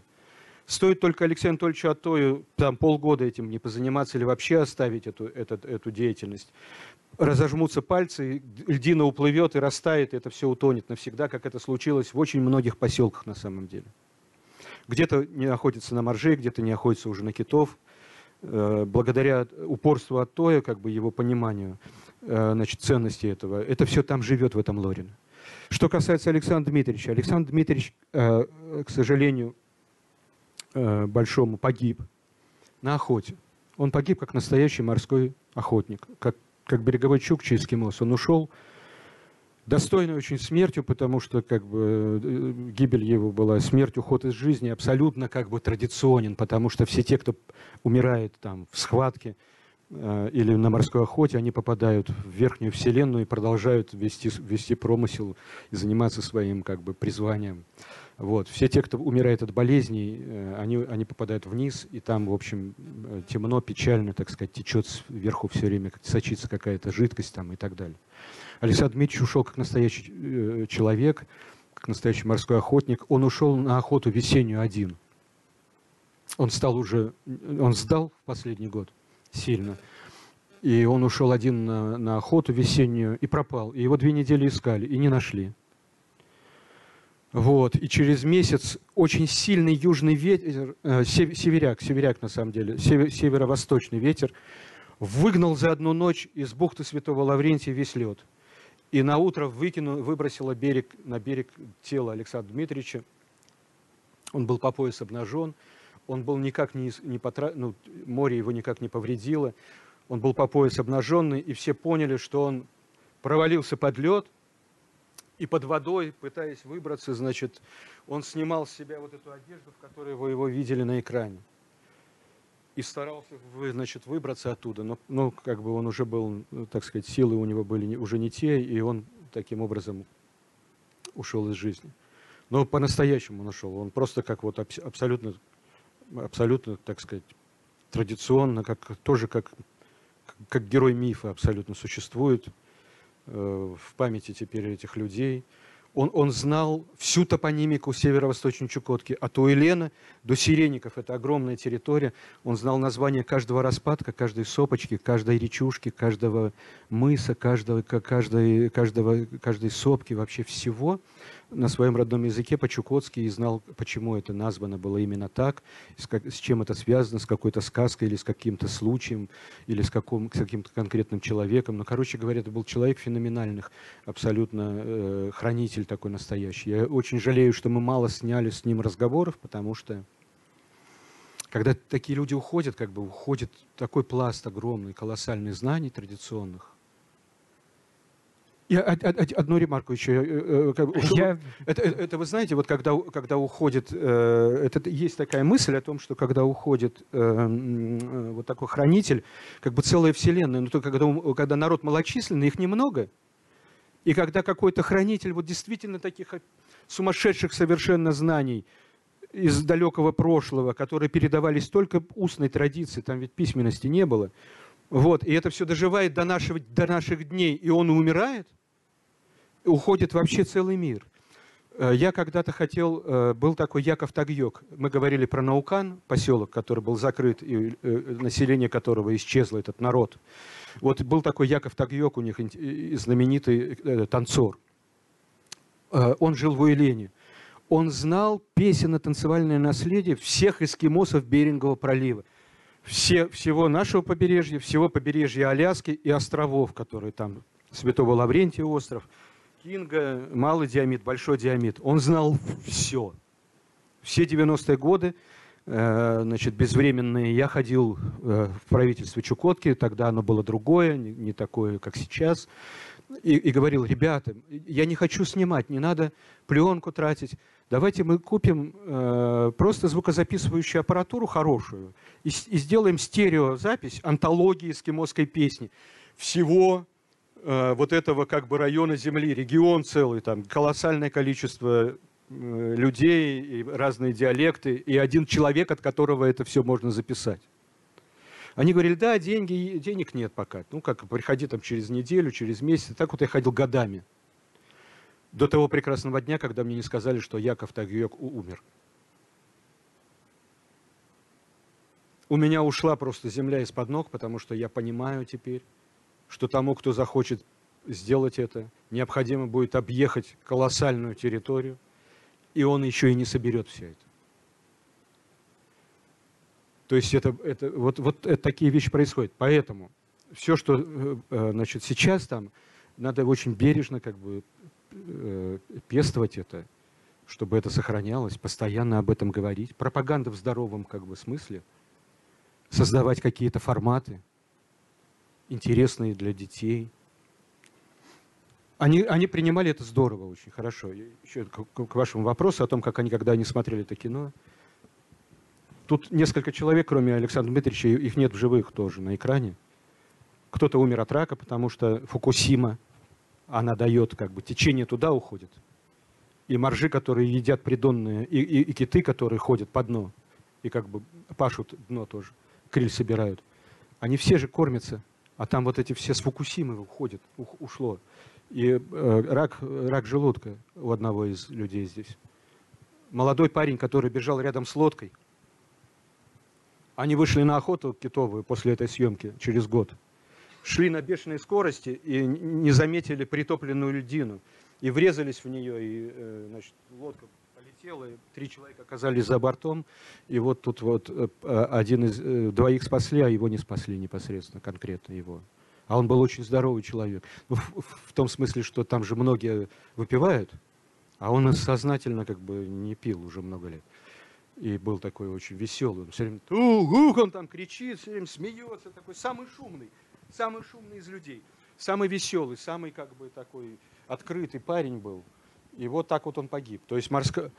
Стоит только Алексею Анатольевичу Атою там полгода этим не позаниматься или вообще оставить эту, эту, эту деятельность. Разожмутся пальцы, льдина уплывет и растает, и это все утонет навсегда, как это случилось в очень многих поселках на самом деле. Где-то не охотятся на моржей, где-то не охотятся уже на китов. Э, благодаря упорству Атоя, как бы его пониманию э, значит, ценности этого, это все там живет в этом Лорине. Что касается Александра Дмитриевича, Александр Дмитриевич, э, к сожалению, большому погиб на охоте. Он погиб как настоящий морской охотник, как, как береговой чукча эскимос. Он ушел достойной очень смертью, потому что как бы э, гибель его была смерть, уход из жизни абсолютно как бы традиционен, потому что все те, кто умирает там в схватке э, или на морской охоте, они попадают в верхнюю вселенную и продолжают вести, вести промысел и заниматься своим как бы призванием. Вот. Все те, кто умирает от болезней, э, они, они попадают вниз, и там, в общем, э, темно, печально, так сказать, течет вверху все время, сочится какая-то жидкость там и так далее. Александр Дмитриевич ушел как настоящий э, человек, как настоящий морской охотник. Он ушел на охоту весеннюю один. Он стал уже, он сдал в последний год сильно. И он ушел один на, на охоту весеннюю и пропал. И его две недели искали и не нашли. Вот. И через месяц очень сильный южный ветер, э, северяк, северяк на самом деле, север, северо-восточный ветер, выгнал за одну ночь из бухты Святого Лаврентия весь лед. И на утро выкинул, выбросило берег, на берег тело Александра Дмитриевича. Он был по пояс обнажен, он был никак не, не потра... ну, море его никак не повредило. Он был по пояс обнаженный, и все поняли, что он провалился под лед, и под водой, пытаясь выбраться, значит, он снимал с себя вот эту одежду, в которой вы его видели на экране и старался, значит, выбраться оттуда. Но, но как бы он уже был, так сказать, силы у него были уже не те, и он таким образом ушел из жизни. Но по-настоящему он ушел. Он просто как вот абсолютно, абсолютно, так сказать, традиционно, как, тоже как, как герой мифа абсолютно существует э, в памяти теперь этих людей – он, он знал всю топонимику северо-восточной Чукотки, от Уэлена до Сиреников. Это огромная территория. Он знал название каждого распадка, каждой сопочки, каждой речушки, каждого мыса, каждого, каждой, каждого, каждой сопки, вообще всего на своем родном языке по-чукотски и знал, почему это названо было именно так, с, как, с чем это связано, с какой-то сказкой или с каким-то случаем, или с, каком, с каким-то конкретным человеком. Но, короче говоря, это был человек феноменальных, абсолютно э, хранитель такой настоящий. Я очень жалею, что мы мало сняли с ним разговоров, потому что когда такие люди уходят, как бы уходит такой пласт огромный, колоссальный знаний традиционных, я одну ремарку еще. Э, э, я... Это, э, это вы знаете, вот когда, когда уходит, это, есть такая мысль о том, что когда уходит вот такой хранитель, как бы целая вселенная, но то когда, когда народ малочисленный, их немного, и когда какой-то хранитель вот действительно таких сумасшедших совершенно знаний из далекого прошлого, которые передавались только устной традиции, там ведь письменности не было, вот, и это все доживает до, нашего, до наших дней, и он умирает, уходит вообще целый мир. Э, я когда-то хотел, э, был такой Яков Тагьек, мы говорили про Наукан, поселок, который был закрыт, и э, население которого исчезло, этот народ. Вот был такой Яков Тагьек у них, знаменитый танцор. Он жил в Уэлене. Он знал песенно-танцевальное наследие всех эскимосов Берингового пролива все, всего нашего побережья, всего побережья Аляски и островов, которые там, Святого Лаврентия остров, Кинга, малый диамид, большой диамид. Он знал все. Все 90-е годы, э, значит, безвременные, я ходил э, в правительство Чукотки, тогда оно было другое, не, такое, как сейчас, и, и говорил, ребята, я не хочу снимать, не надо пленку тратить, давайте мы купим э, просто звукозаписывающую аппаратуру хорошую и, и сделаем стереозапись антологии эскимосской песни всего вот этого как бы района Земли, регион целый, там колоссальное количество э, людей и разные диалекты, и один человек, от которого это все можно записать. Они говорили, да, деньги, денег нет пока. Ну, как, приходи там через неделю, через месяц. Так вот я ходил годами до того прекрасного дня, когда мне не сказали, что Яков Тагиек умер. У меня ушла просто земля из-под ног, потому что я понимаю теперь, что тому, кто захочет сделать это, необходимо будет объехать колоссальную территорию, и он еще и не соберет все это. То есть это, это, вот, вот это, такие вещи происходят. Поэтому все, что э, э, значит, сейчас там, надо очень бережно как бы э, пестовать это, чтобы это сохранялось, постоянно об этом говорить. Пропаганда в здоровом как бы смысле, создавать какие-то форматы, интересные для детей. Они, они принимали это здорово, очень хорошо. Еще к, к вашему вопросу о том, как они, когда они смотрели это кино. Тут несколько человек, кроме Александра Дмитриевича, их нет в живых тоже на экране. Кто-то умер от рака, потому что Фукусима, она дает, как бы, течение туда уходит. И моржи, которые едят придонные, и, и, и киты, которые ходят по дну, и как бы пашут дно тоже, криль собирают. Они все же кормятся, а там вот эти все с Фукусимы уходят, ушло. И э, рак, рак желудка у одного из людей здесь. Молодой парень, который бежал рядом с лодкой. Они вышли на охоту китовую после этой съемки через год. Шли на бешеной скорости и не заметили притопленную льдину. И врезались в нее, и э, значит, лодка полетела, и три человека оказались за бортом. И вот тут вот э, один из э, двоих спасли, а его не спасли непосредственно, конкретно его. А он был очень здоровый человек. Ну, в, в том смысле, что там же многие выпивают, а он сознательно как бы не пил уже много лет. И был такой очень веселый. Он все время, ух, он там кричит, все время смеется, такой самый шумный, самый шумный из людей. Самый веселый, самый как бы такой открытый парень был. И вот так вот он погиб. То есть морская,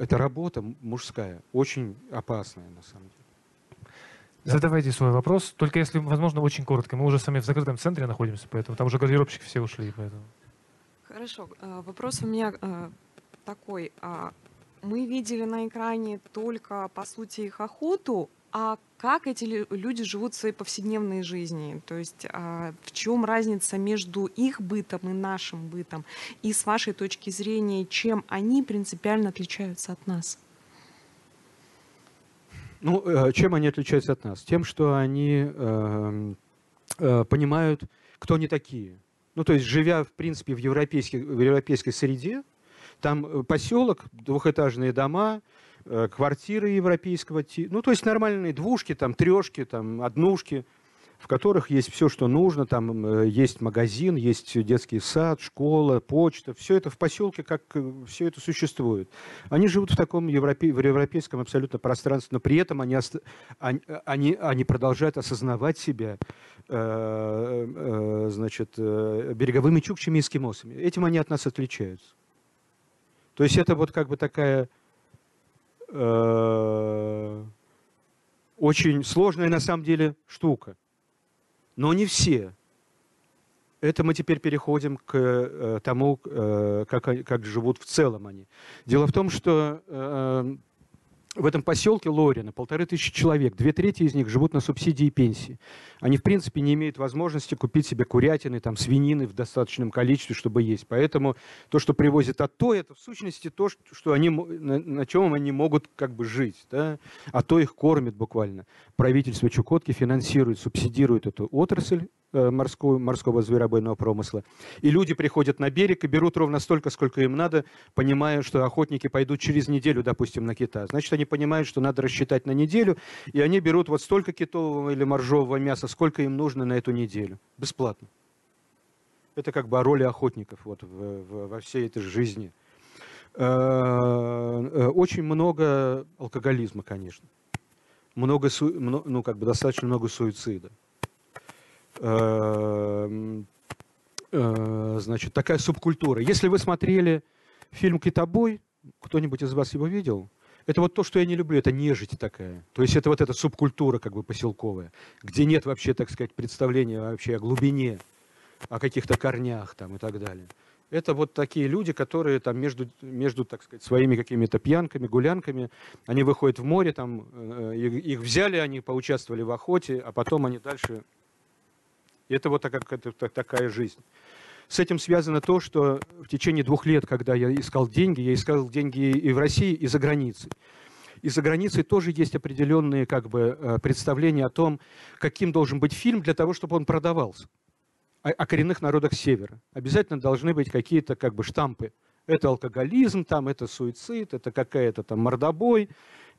это работа мужская, очень опасная на самом деле. Задавайте свой вопрос, только если, возможно, очень коротко. Мы уже сами в закрытом центре находимся, поэтому там уже гардеробщики все ушли. Поэтому. Хорошо. А, вопрос у меня а, такой. А, мы видели на экране только, по сути, их охоту, а как эти люди живут своей повседневной жизни? То есть в чем разница между их бытом и нашим бытом? И с вашей точки зрения, чем они принципиально отличаются от нас? Ну, э, чем они отличаются от нас? Тем, что они э, э, понимают, кто они такие. Ну, то есть, живя, в принципе, в, европейской, в европейской среде, там э, поселок, двухэтажные дома, квартиры европейского типа, ну, то есть нормальные двушки, там, трешки, там, однушки – в которых есть все, что нужно. Там э, есть магазин, есть детский сад, школа, почта. Все это в поселке, как э, все это существует. Они живут в таком европе, в европейском абсолютно пространстве, но при этом они, они, они продолжают осознавать себя э, э, значит, э, береговыми чукчами и эскимосами. Этим они от нас отличаются. То есть это вот как бы такая э, очень сложная на самом деле штука. Но не все. Это мы теперь переходим к э, тому, э, как, как живут в целом они. Дело в том, что в этом поселке Лорина полторы тысячи человек, две трети из них живут на субсидии и пенсии. Они, в принципе, не имеют возможности купить себе курятины, там, свинины в достаточном количестве, чтобы есть. Поэтому то, что привозят оттуда, это в сущности то, что они, на, на чем они могут как бы жить. Да? А то их кормят буквально. Правительство Чукотки финансирует, субсидирует эту отрасль, Э, морского, морского зверобойного промысла. И люди приходят на берег и берут ровно столько, сколько им надо, понимая, что охотники пойдут через неделю, допустим, на кита. Значит, они понимают, что надо рассчитать на неделю, и они берут вот столько китового или моржового мяса, сколько им нужно на эту неделю. Бесплатно. Это как бы о роли охотников вот, в, в, во всей этой жизни. Э, э, очень много алкоголизма, конечно. Много, ну, как бы достаточно много суицида. Э, значит, такая субкультура. Если вы смотрели фильм «Китобой», кто-нибудь из вас его видел? Это вот то, что я не люблю, это нежить такая. То есть это вот эта субкультура как бы поселковая, где нет вообще, так сказать, представления вообще о глубине, о каких-то корнях там и так далее. Это вот такие люди, которые там между, между так сказать, своими какими-то пьянками, гулянками, они выходят в море, там, э, их взяли, они поучаствовали в охоте, а потом они дальше это вот такая, такая жизнь. С этим связано то, что в течение двух лет, когда я искал деньги, я искал деньги и в России, и за границей. И за границей тоже есть определенные как бы, э, представления о том, каким должен быть фильм для того, чтобы он продавался. О, о коренных народах Севера. Обязательно должны быть какие-то как бы штампы. Это алкоголизм, там, это суицид, это какая-то там мордобой,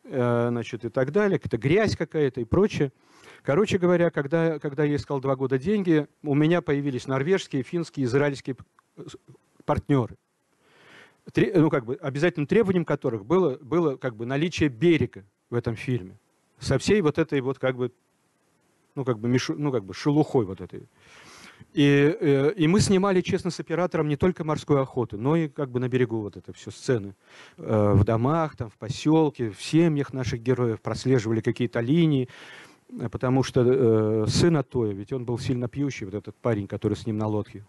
э, значит, и так далее, это грязь какая-то и прочее. Короче говоря, когда, когда я искал два года деньги, у меня появились норвежские, финские, израильские партнеры. Тре, ну, как бы, обязательным требованием которых было, было как бы, наличие берега в этом фильме. Со всей вот этой вот как бы, ну как бы, мишу, ну как бы шелухой вот этой. И, э, и мы снимали, честно, с оператором не только морскую охоту, но и как бы на берегу вот это все сцены. Э, в домах, там, в поселке, в семьях наших героев прослеживали какие-то линии. Потому что э, сын Атоя, ведь он был сильно пьющий, вот этот парень, который с ним на лодке,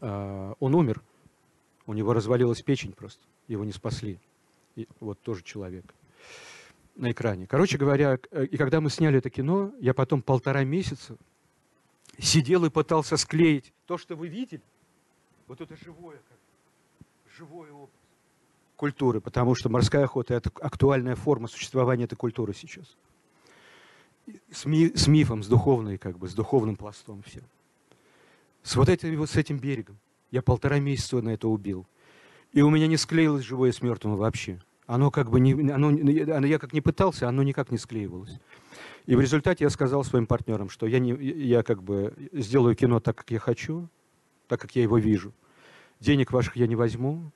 э, он умер. У него развалилась печень просто, его не спасли. И вот тоже человек на экране. Короче говоря, э, и когда мы сняли это кино, я потом полтора месяца сидел и пытался склеить то, что вы видели, вот это живое, как, живой образ культуры, потому что морская охота – это актуальная форма существования этой культуры сейчас с, ми, с мифом, с духовной, как бы, с духовным пластом все. С вот этим, вот с этим берегом. Я полтора месяца на это убил. И у меня не склеилось живое с мертвым вообще. Оно как бы не, оно, я как не пытался, оно никак не склеивалось. И в результате я сказал своим партнерам, что я, не, я как бы сделаю кино так, как я хочу, так, как я его вижу. Денег ваших я не возьму.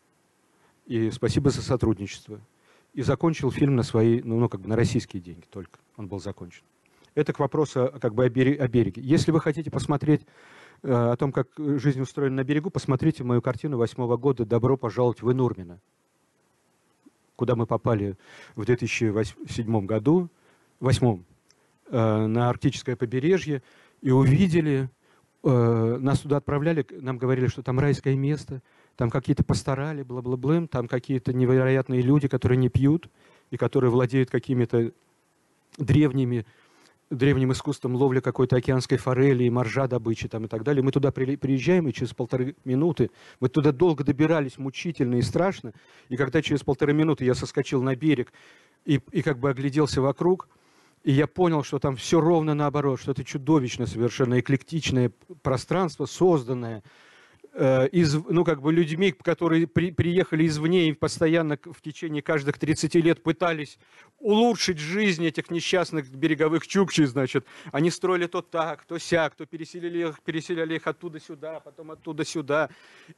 И спасибо за сотрудничество. И закончил фильм на свои, ну, ну как бы на российские деньги только. Он был закончен. Это к вопросу как бы о береге. Если вы хотите посмотреть э, о том, как жизнь устроена на берегу, посмотрите мою картину восьмого года «Добро пожаловать в Инурмино», куда мы попали в 2007 году, восьмом, э, на арктическое побережье, и увидели, э, нас туда отправляли, нам говорили, что там райское место, там какие-то постарали, бла-бла-блым, там какие-то невероятные люди, которые не пьют и которые владеют какими-то древними древним искусством ловли какой-то океанской форели, моржа добычи там и так далее. Мы туда приезжаем, и через полторы минуты, мы туда долго добирались, мучительно и страшно, и когда через полторы минуты я соскочил на берег и, и как бы огляделся вокруг, и я понял, что там все ровно наоборот, что это чудовищно совершенно эклектичное пространство, созданное из, ну, как бы людьми, которые при, приехали извне и постоянно в течение каждых 30 лет пытались улучшить жизнь этих несчастных береговых чукчей, значит. Они строили то так, то сяк, то переселили их, переселяли их оттуда сюда, потом оттуда сюда.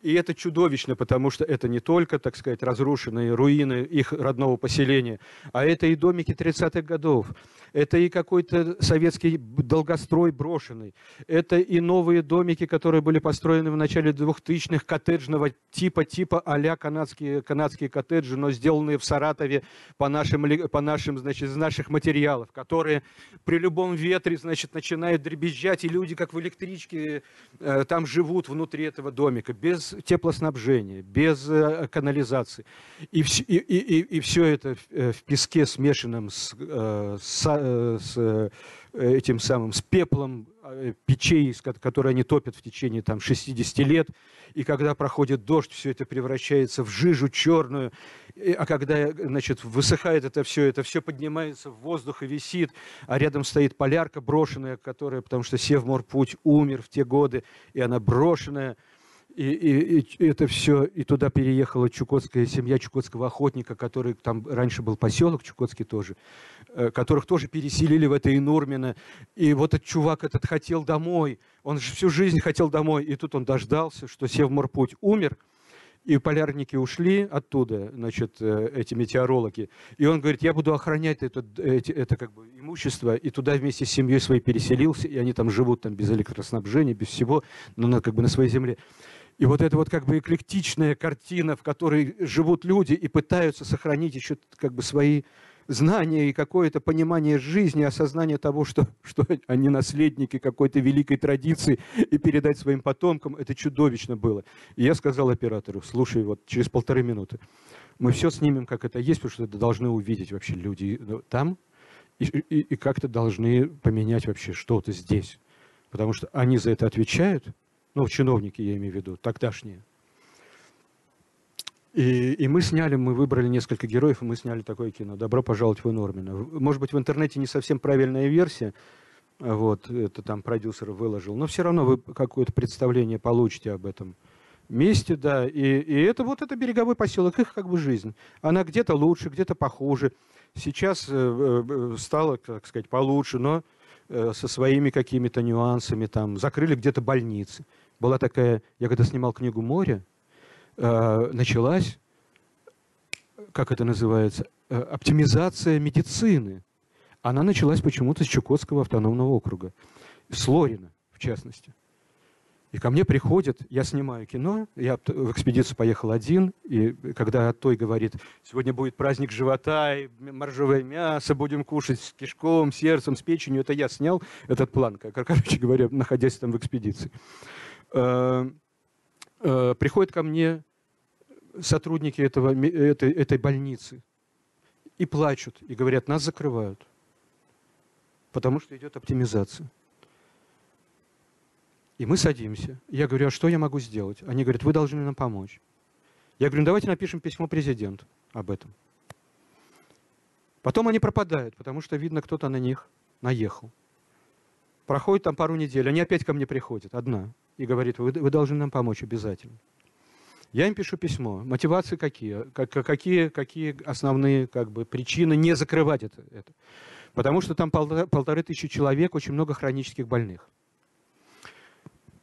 И это чудовищно, потому что это не только, так сказать, разрушенные руины их родного поселения, а это и домики 30-х годов, это и какой-то советский долгострой брошенный, это и новые домики, которые были построены в начале 2000-х коттеджного типа, типа а-ля канадские, канадские коттеджи, но сделанные в Саратове по нашим, по нашим, значит, из наших материалов, которые при любом ветре, значит, начинают дребезжать, и люди, как в электричке, э, там живут внутри этого домика, без теплоснабжения, без э, канализации. И, и, и, и все это в, э, в песке, смешанном с, с, с этим самым, с пеплом Э, печей, которые они топят в течение там, 60 лет. И когда проходит дождь, все это превращается в жижу черную. А когда значит, высыхает это все, это все поднимается в воздух и висит. А рядом стоит полярка брошенная, которая, потому что Севморпуть умер в те годы, и она брошенная. И, и, и это все, и туда переехала чукотская семья чукотского охотника, который там раньше был поселок Чукотский тоже, э, которых тоже переселили в это Инурмино. И вот этот чувак этот хотел домой, он же всю жизнь хотел домой, и тут он дождался, что Севморпуть умер, и полярники ушли оттуда, значит, э, эти метеорологи. И он говорит, я буду охранять это, это, это как бы имущество. И туда вместе с семьей своей переселился, и они там живут там без электроснабжения, без всего, но на, как бы на своей земле. И вот эта вот как бы эклектичная картина, в которой живут люди и пытаются сохранить еще как бы свои знания и какое-то понимание жизни, осознание того, что, что они наследники какой-то великой традиции и передать своим потомкам, это чудовищно было. И я сказал оператору, слушай, вот через полторы минуты мы все снимем, как это есть, потому что это должны увидеть вообще люди ну, там и, и, и как-то должны поменять вообще что-то здесь. Потому что они за это отвечают, ну, чиновники я имею в виду, тогдашние. И, и мы сняли, мы выбрали несколько героев, и мы сняли такое кино «Добро пожаловать в Нормина». Может быть, в интернете не совсем правильная версия, вот, это там продюсер выложил, но все равно вы какое-то представление получите об этом месте, да, и, и это вот это береговой поселок, их как бы жизнь. Она где-то лучше, где-то похуже. Сейчас э, э, стало, так сказать, получше, но э, со своими какими-то нюансами, там, закрыли где-то больницы была такая, я когда снимал книгу «Море», э, началась, как это называется, э, оптимизация медицины. она началась почему-то с Чукотского автономного округа, с Лорина, в частности. И ко мне приходят, я снимаю кино, я в экспедицию поехал один, и когда той говорит, сегодня будет праздник живота, и моржовое мясо будем кушать с кишком, сердцем, с печенью, это я снял этот план, короче говоря, находясь там в экспедиции. Э, э, приходят ко мне сотрудники этого, этой, этой больницы и плачут, и говорят, нас закрывают, потому что идет оптимизация. И мы садимся. Я говорю, а что я могу сделать? Они говорят, вы должны нам помочь. Я говорю, ну, давайте напишем письмо президенту об этом. Потом они пропадают, потому что, видно, кто-то на них наехал. Проходит там пару недель, они опять ко мне приходят, одна, и говорит, вы, вы должны нам помочь обязательно. Я им пишу письмо. Мотивации какие? Какие, какие основные как бы, причины не закрывать это, это? Потому что там полтора, полторы тысячи человек, очень много хронических больных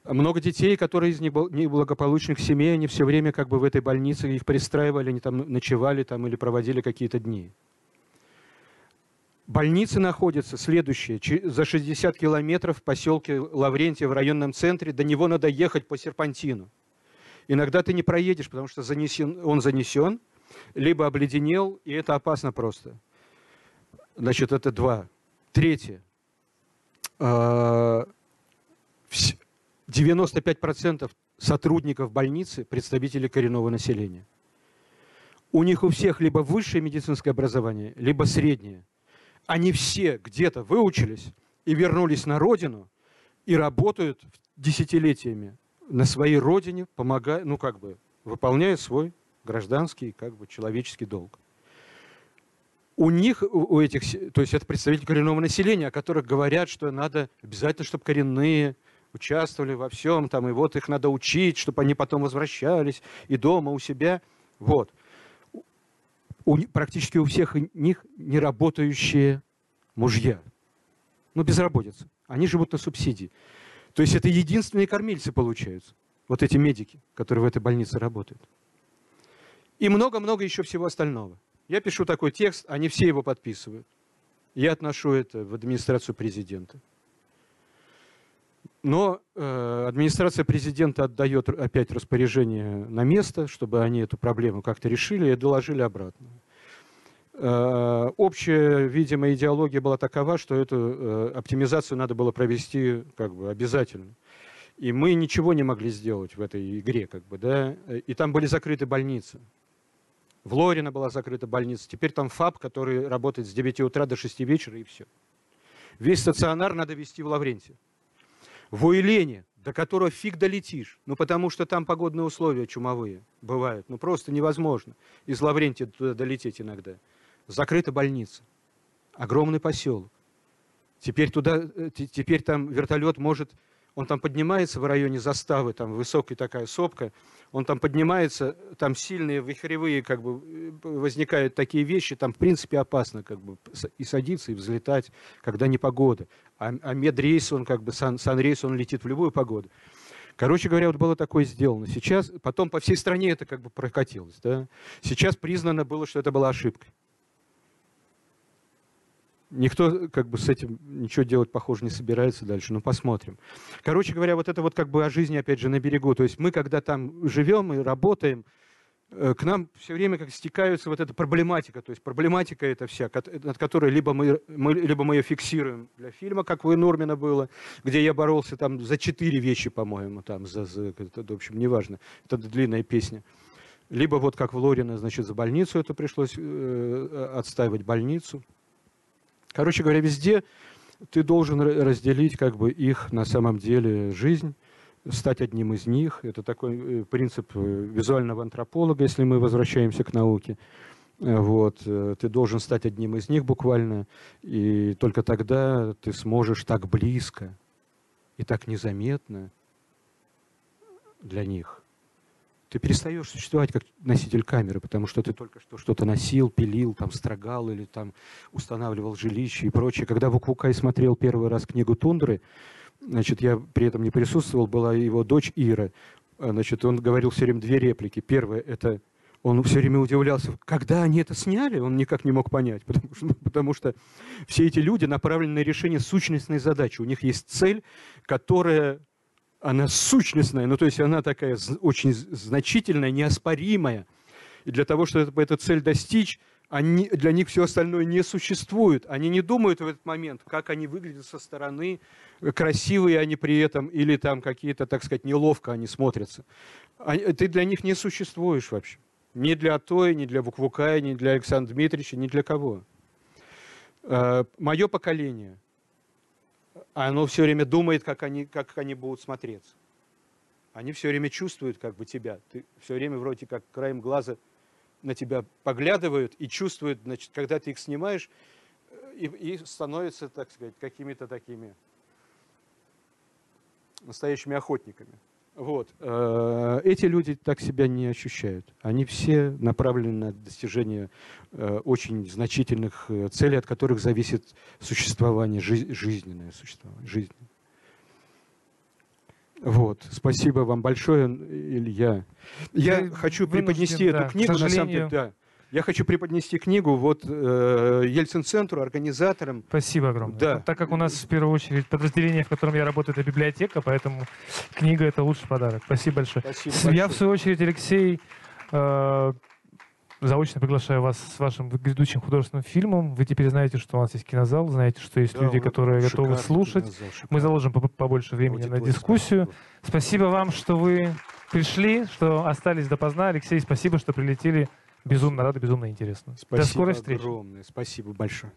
много детей, которые из неблагополучных семей, они все время как бы в этой больнице их пристраивали, они там ночевали там, или проводили какие-то дни. Больницы находятся, следующие, за 60 километров в поселке Лаврентия в районном центре, до него надо ехать по серпантину. Иногда ты не проедешь, потому что занесен, он занесен, либо обледенел, и это опасно просто. Значит, это два. Третье. А, 95% сотрудников больницы – представители коренного населения. У них у всех либо высшее медицинское образование, либо среднее. Они все где-то выучились и вернулись на родину и работают десятилетиями на своей родине, помогая, ну как бы, выполняя свой гражданский, как бы, человеческий долг. У них, у этих, то есть это представители коренного населения, о которых говорят, что надо обязательно, чтобы коренные участвовали во всем, там, и вот их надо учить, чтобы они потом возвращались и дома у себя. Вот. У, практически у всех них неработающие мужья. Ну, безработица. Они живут на субсидии. То есть это единственные кормильцы получаются. Вот эти медики, которые в этой больнице работают. И много-много еще всего остального. Я пишу такой текст, они все его подписывают. Я отношу это в администрацию президента. Но э, администрация президента отдает опять распоряжение на место, чтобы они эту проблему как-то решили и доложили обратно. Э, общая, видимо, идеология была такова, что эту э, оптимизацию надо было провести как бы обязательно. И мы ничего не могли сделать в этой игре, как бы, да. И там были закрыты больницы. В Лорино была закрыта больница. Теперь там ФАП, который работает с 9 утра до 6 вечера, и все. Весь стационар надо вести в Лаврентии в Уэлене, до которого фиг долетишь. Ну, потому что там погодные условия чумовые бывают. Ну, просто невозможно из Лаврентия туда долететь иногда. Закрыта больница. Огромный поселок. Теперь туда, э, теперь там вертолет может он там поднимается в районе заставы, там высокая такая сопка, он там поднимается, там сильные вихревые как бы э, возникают такие вещи, там в принципе опасно как бы и садиться, и взлетать, когда не погода. А, а медрейс, он как бы сан, санрейс, он летит в любую погоду. Короче говоря, вот было такое сделано. Сейчас, потом по всей стране это как бы прокатилось. Да? Сейчас признано было, что это была ошибкой. Никто как бы с этим ничего делать, похоже, не собирается дальше. Ну, посмотрим. Короче говоря, вот это вот как бы о жизни, опять же, на берегу. То есть мы, когда там живем и работаем, э, к нам все время как стекаются вот эта проблематика. То есть проблематика это вся, над которой либо мы, мы, либо мы ее фиксируем для фильма, как в Нурмина было, где я боролся там за четыре вещи, по-моему, там, за, за, это, в общем, неважно. Это длинная песня. Либо вот как в Лорино, значит, за больницу это пришлось э, отстаивать больницу. Короче говоря, везде ты должен разделить как бы их на самом деле жизнь, стать одним из них. Это такой э, принцип э, визуального антрополога, если мы возвращаемся к науке. Э, вот. Ты должен стать одним из них буквально, и только тогда ты сможешь так близко и так незаметно для них ты перестаешь существовать как носитель камеры, потому что ты только что что-то носил, пилил, там, строгал или там устанавливал жилище и прочее. Когда Вуквукай смотрел первый раз книгу «Тундры», значит, я при этом не присутствовал, была его дочь Ира. Значит, он говорил все время две реплики. Первая – это Он все время удивлялся, когда они это сняли, он никак не мог понять, потому что, потому что все эти люди направлены на решение сущностной задачи. У них есть цель, которая, она сущностная, ну то есть она такая очень значительная, неоспоримая. И для того, чтобы эту цель достичь, они, для них все остальное не существует. Они не думают в этот момент, как они выглядят со стороны, красивые они при этом, или там какие-то, так сказать, неловко они смотрятся. Ты для них не существуешь вообще. Ни для той, ни для Вуквукая, ни для Александра Дмитриевича, ни для кого. Э, Мое поколение, оно все время думает, как они, как они будут смотреться. Они все время чувствуют как бы тебя. Ты все время вроде как краем глаза на тебя поглядывают и чувствуют, значит, когда ты их снимаешь, э, и, и становятся, так сказать, какими-то такими настоящими охотниками. Вот. Э, эти люди так себя не ощущают. Они все направлены на достижение э, очень значительных э, целей, от которых зависит существование, жизненное существование, жизнь. Вот. Спасибо вам большое, Илья. Я Вы хочу преподнести да, эту книгу, на самом деле, да. Я хочу преподнести книгу вот э, Ельцин-центру, организаторам. Спасибо огромное. Да. Так как у нас в первую очередь подразделение, в котором я работаю, это библиотека, поэтому книга это лучший подарок. Спасибо большое. Спасибо большое. Я в свою очередь, Алексей, э, заочно приглашаю вас с вашим грядущим художественным фильмом. Вы теперь знаете, что у нас есть кинозал, знаете, что есть да, люди, которые готовы слушать. Кинозал, Мы заложим побольше времени на дискуссию. Спасибо вам, что вы пришли, что остались допоздна. Алексей, спасибо, что прилетели. Безумно рада, безумно интересно. Спасибо До скорой встречи. огромное. Спасибо большое.